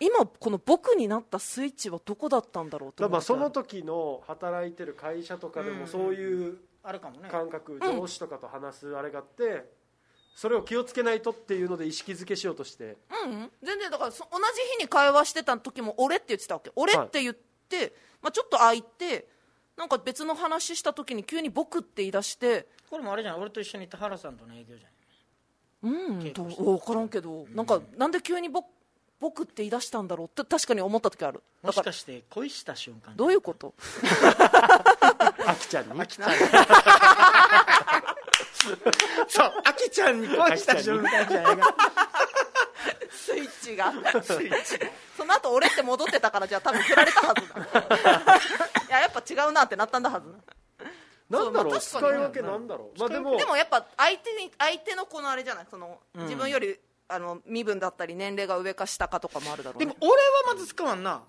今この僕になったスイッチはどこだったんだろううだからまあその時の働いてる会社とかでもそういうあるかもね。感覚上司とかと話すあれがあってそれを気をつけないとっていうので意識づけしようとして。うんうん、全然だからそ同じ日に会話してた時も俺って言ってたわけ。俺って言って、まあ、ちょっと空いてなんか別の話した時に急に僕って言い出して。これもあれじゃん俺と一緒にいた原さんとの営業じゃん。うん稽古して分からんけど、なんかなんで急に僕僕って言い出したんだろうって確かに思った時ある。もしかして恋した瞬間どういうこと？あきちゃんに？そうあきちゃんに恋した瞬間じゃないか。スイッチが。そのの後俺って戻ってたからじゃあ多分振られたはずだ。いややっぱ違うなってなったんだはず。なんだろう？使い分けなんだろう。まあでも。でもやっぱ相手に相手のこのあれじゃない？その、自分よりあの身分だったり年齢が上か下かとかもあるだろうね。でも俺はまず使わんな、ど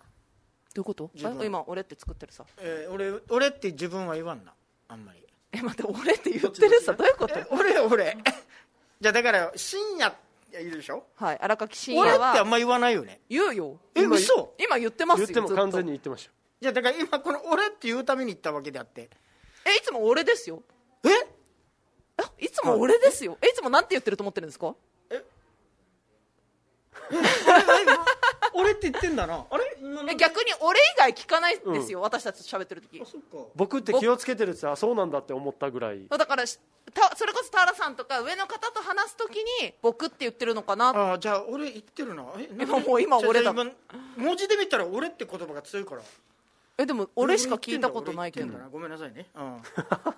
ういうこと？今俺って作ってるさ。えー俺俺って自分は言わんな。あんまり。え待って俺って言ってるさ？どういうこと？え俺俺。じゃあだから深夜いるでしょ？はい荒垣真俺也はってあんま言わないよね。言うよ。え嘘。今言ってますよ言っても完全に言ってましたじゃあだから今この俺って言うために言ったわけであって。えいつも俺ですよ。え？えいつも俺ですよ。えいつもなんて言ってると思ってるんですか？俺って言ってんだな。あれ？え逆に俺以外聞かないですよ、私たちと喋ってる時。あそっか。僕って気をつけてるってあそうなんだって思ったぐらい。だからしたそれこそ田原さんとか上の方と話す時に僕って言ってるのかな。ああじゃあ俺言ってるな。えなんで？今もう今俺だじゃあじゃあ今文字で見たら俺って言葉が強いから。えでも俺しか聞いたことないけど。俺言ってんだな。ごめんなさいね、うん、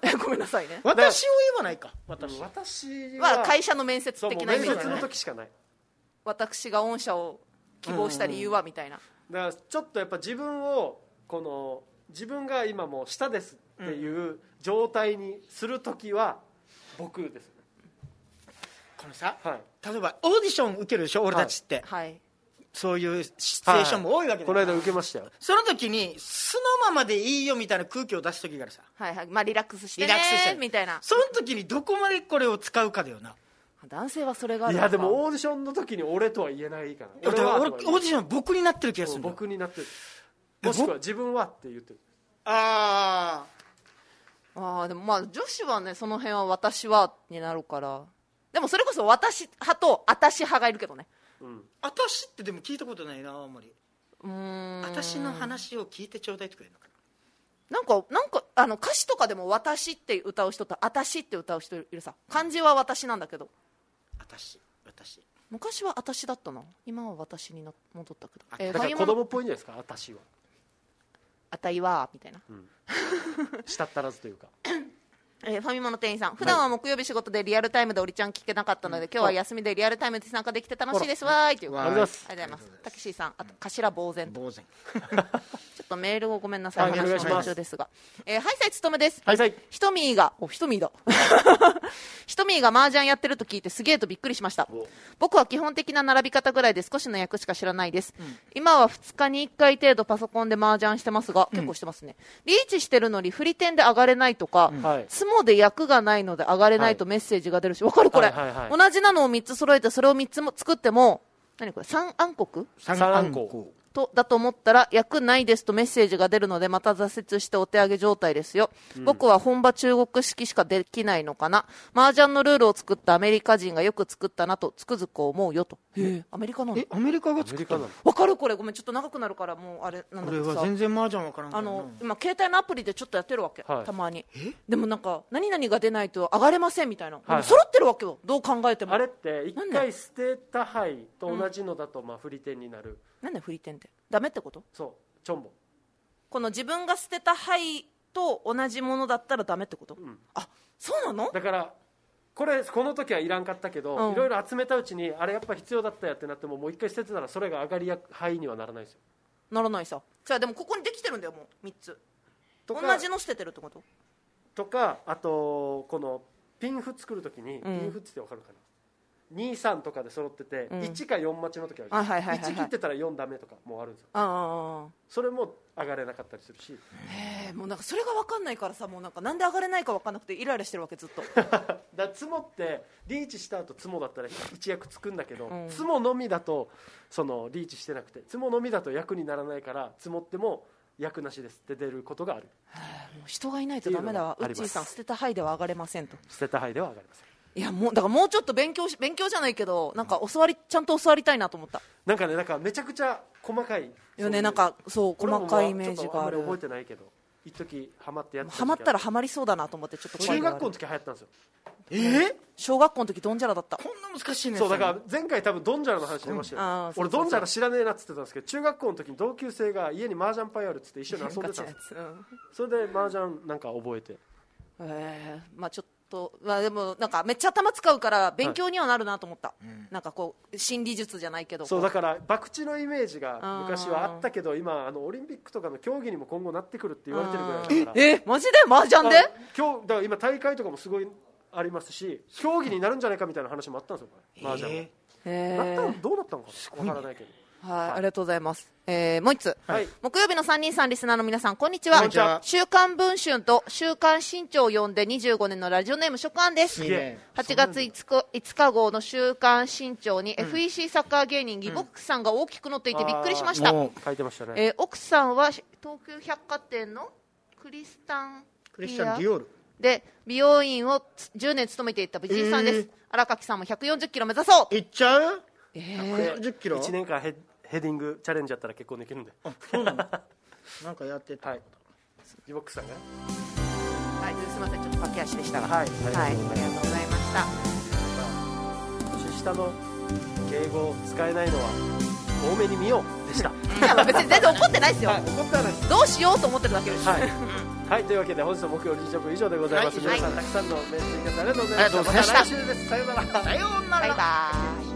え ごめんなさいね。私を言わないか。私。私はまあ会社の面接そうも的う面接のなイメージだね時しかない。私が御社を希望した理由はみたいな、だからちょっとやっぱ自分をこの自分が今もう下ですっていう状態にする時は僕ですね。このさはい。例えばオーディション受けるでしょ俺たちって、はい。そういうシチュエーションも多いわけだこの間受けましたよ。その時に素のままでいいよみたいな空気を出す時があるさ。はいはい。まあリラックスしてねリラックスしてみたいな。その時にどこまでこれを使うかだよな男性はそれがあるいやでもオーディションの時に俺とは言えないからだから。俺オーディション僕になってる気がするんだ。よ僕になってる。もしくは自分はって言ってる。あああでもまあ女子はねその辺は私はになるから。でもそれこそ私派と私派がいるけどね。うん。あ私ってでも聞いたことないなあんまりうーん。私の話を聞いてちょうだいとか言うのかな。んかなんかあの歌詞とかでも「私」って歌う人と「私」って歌う人いるさ。漢字は私なんだけど。な私私。昔は私だったな今は私にな戻ったけど。あえーだから子供っぽいんじゃないですか？私は。あたいはみたいな。したったらずというか えーファミマの店員さん。普段は木曜日仕事でリアルタイムでおりちゃん聞けなかったので、今日は休みでリアルタイムで参加できて楽しいです。わーいとい。うわありがとうござい。ますありがとうございます。タキシーさん。あと頭呆然呆然 ちょっとメールをごめんなさい、はい話のお願いします。途中ですが、えー、ハイサイつとめです。はいはいひとみーが、お、ひとみーだ。ひとみーが麻雀やってると聞いてすげえとびっくりしました。僕は基本的な並び方ぐらいで少しの役しか知らないです。今は2日に1回程度パソコンで麻雀してますが、結構してますね。リーチしてるのに振り点で上がれないとか、はいツモで役がないので上がれないとメッセージが出るし、わかるこれ、はいはいはい。同じなのを3つ揃えてそれを3つも作っても、何これ、3暗黒？三暗号とだと思ったら役ないですとメッセージが出るのでまた挫折してお手上げ状態ですよ、僕は本場中国式しかできないのかな。麻雀のルールを作ったアメリカ人がよく作ったなとつくづく思うよと。へえアメリカなの？えアメリカが作ったの？わかる？これ。ごめんちょっと長くなるからもうあれなんだけ俺どさ。は全然麻雀わからんあの今携帯のアプリでちょっとやってるわけ、はい。たまに。でもなんか何々が出ないと上がれませんみたいな、はい。揃ってるわけよ。どう考えても。あれって一回捨てた牌と同じのだとまあ振り点になるなんで振り点って。ダメってこと？そう。チョンボ。この自分が捨てた牌と同じものだったらダメってこと、ん。あそうなの？だからこれこの時はいらんかったけど、うん。いろいろ集めたうちにあれやっぱ必要だったやってなってももう一回捨ててたらそれが上がりや範囲にはならないですよ。ならないさ。じゃあでもここにできてるんだよもう。3つとか同じの捨ててるってこと？とかあとこのピンフ作る時に、ん。ピンフって分かるかな？23とかで揃ってて、うん。1か4待ちの時あるあはいはいはいはい。1切ってたら4ダメとかもうあるんですよ。あそれも上がれなかったりするし。へえもうなんかそれが分かんないからさもうなんかなんで上がれないか分かんなくてイライラしてるわけずっと。だからツモってリーチした後ツモだったら一役つくんだけど、うん。ツモのみだとそのリーチしてなくてツモのみだと役にならないからツモっても役なしですって出ることがある。もう人がいないとダメだわ。うのがあります。ウッチーさん捨てた牌では上がれませんと。捨てた牌では上がりませんいやもうだからもうちょっと勉強し勉強じゃないけどなんか教わりちゃんと教わりたいなと思った。なんかねなんかめちゃくちゃ細かいよねなんかそう細かいイメージがある。覚えてないけど一時ハマってやってハマったらハママりそうだなと思ってちょっと中学校の時流行ったんですよ。えー、小学校の時ドンジャラだった。こんな難しいねそうだから前回多分ドンジャラの話出ましたよ、俺ドンジャラ知らねえなっつってたんですけど中学校の時に同級生が家に麻雀パイあるっつって一緒に遊んでたんですそれで麻雀なんか覚えて。えー。まあちょっととまあでもなんかめっちゃ頭使うから勉強にはなるなと思った、なんかこう心理術じゃないけど。そうだから博打のイメージが昔はあったけど今あのオリンピックとかの競技にも今後なってくるって言われてるぐらいだから。えマジで？麻雀で？あ今日だから今大会とかもすごいありますし競技になるんじゃないかみたいな話もあったんですよ麻雀はへなったどうなったのかな？わからないけどはい、ありがとうございます。えー、もう一つ。はい。木曜日の3人さんリスナーの皆さん、こんにちは。こんにちは。週刊文春と週刊新潮を読んで25年のラジオネーム職案です。いいね8月5日 ,5 日号の週刊新潮に FEC サッカー芸人ギボックスさんが大きく載っていてびっくりしました。もう書いてましたね。えー奥さんは東急百貨店のクリスタンクリスチャン・ディオール。で美容院を10年務めていた藤井さんです、えー。荒垣さんも140キロ目指そう。いっちゃう？えー。110キロ？1年間ヘヘディングチャレンジやったら結婚できるんで。そうなの なんかやってた、はい。ギボックスさんがね。はい、すみません、ちょっと駆け足でしたが。はい。はい、ありがとうございました。年下の敬語を使えないのは多めに見ようでした。いや、まあ別に全然怒ってないですよ。はい。怒ってはないです。どうしようと思ってるだけです。はい、はい、というわけで本日の木曜リージョブ以上でございます、はい。皆さんたくさんのメッセージありがとうございました。ありがとうございました。た来週です。さようなら。さようなら。バイバーイ。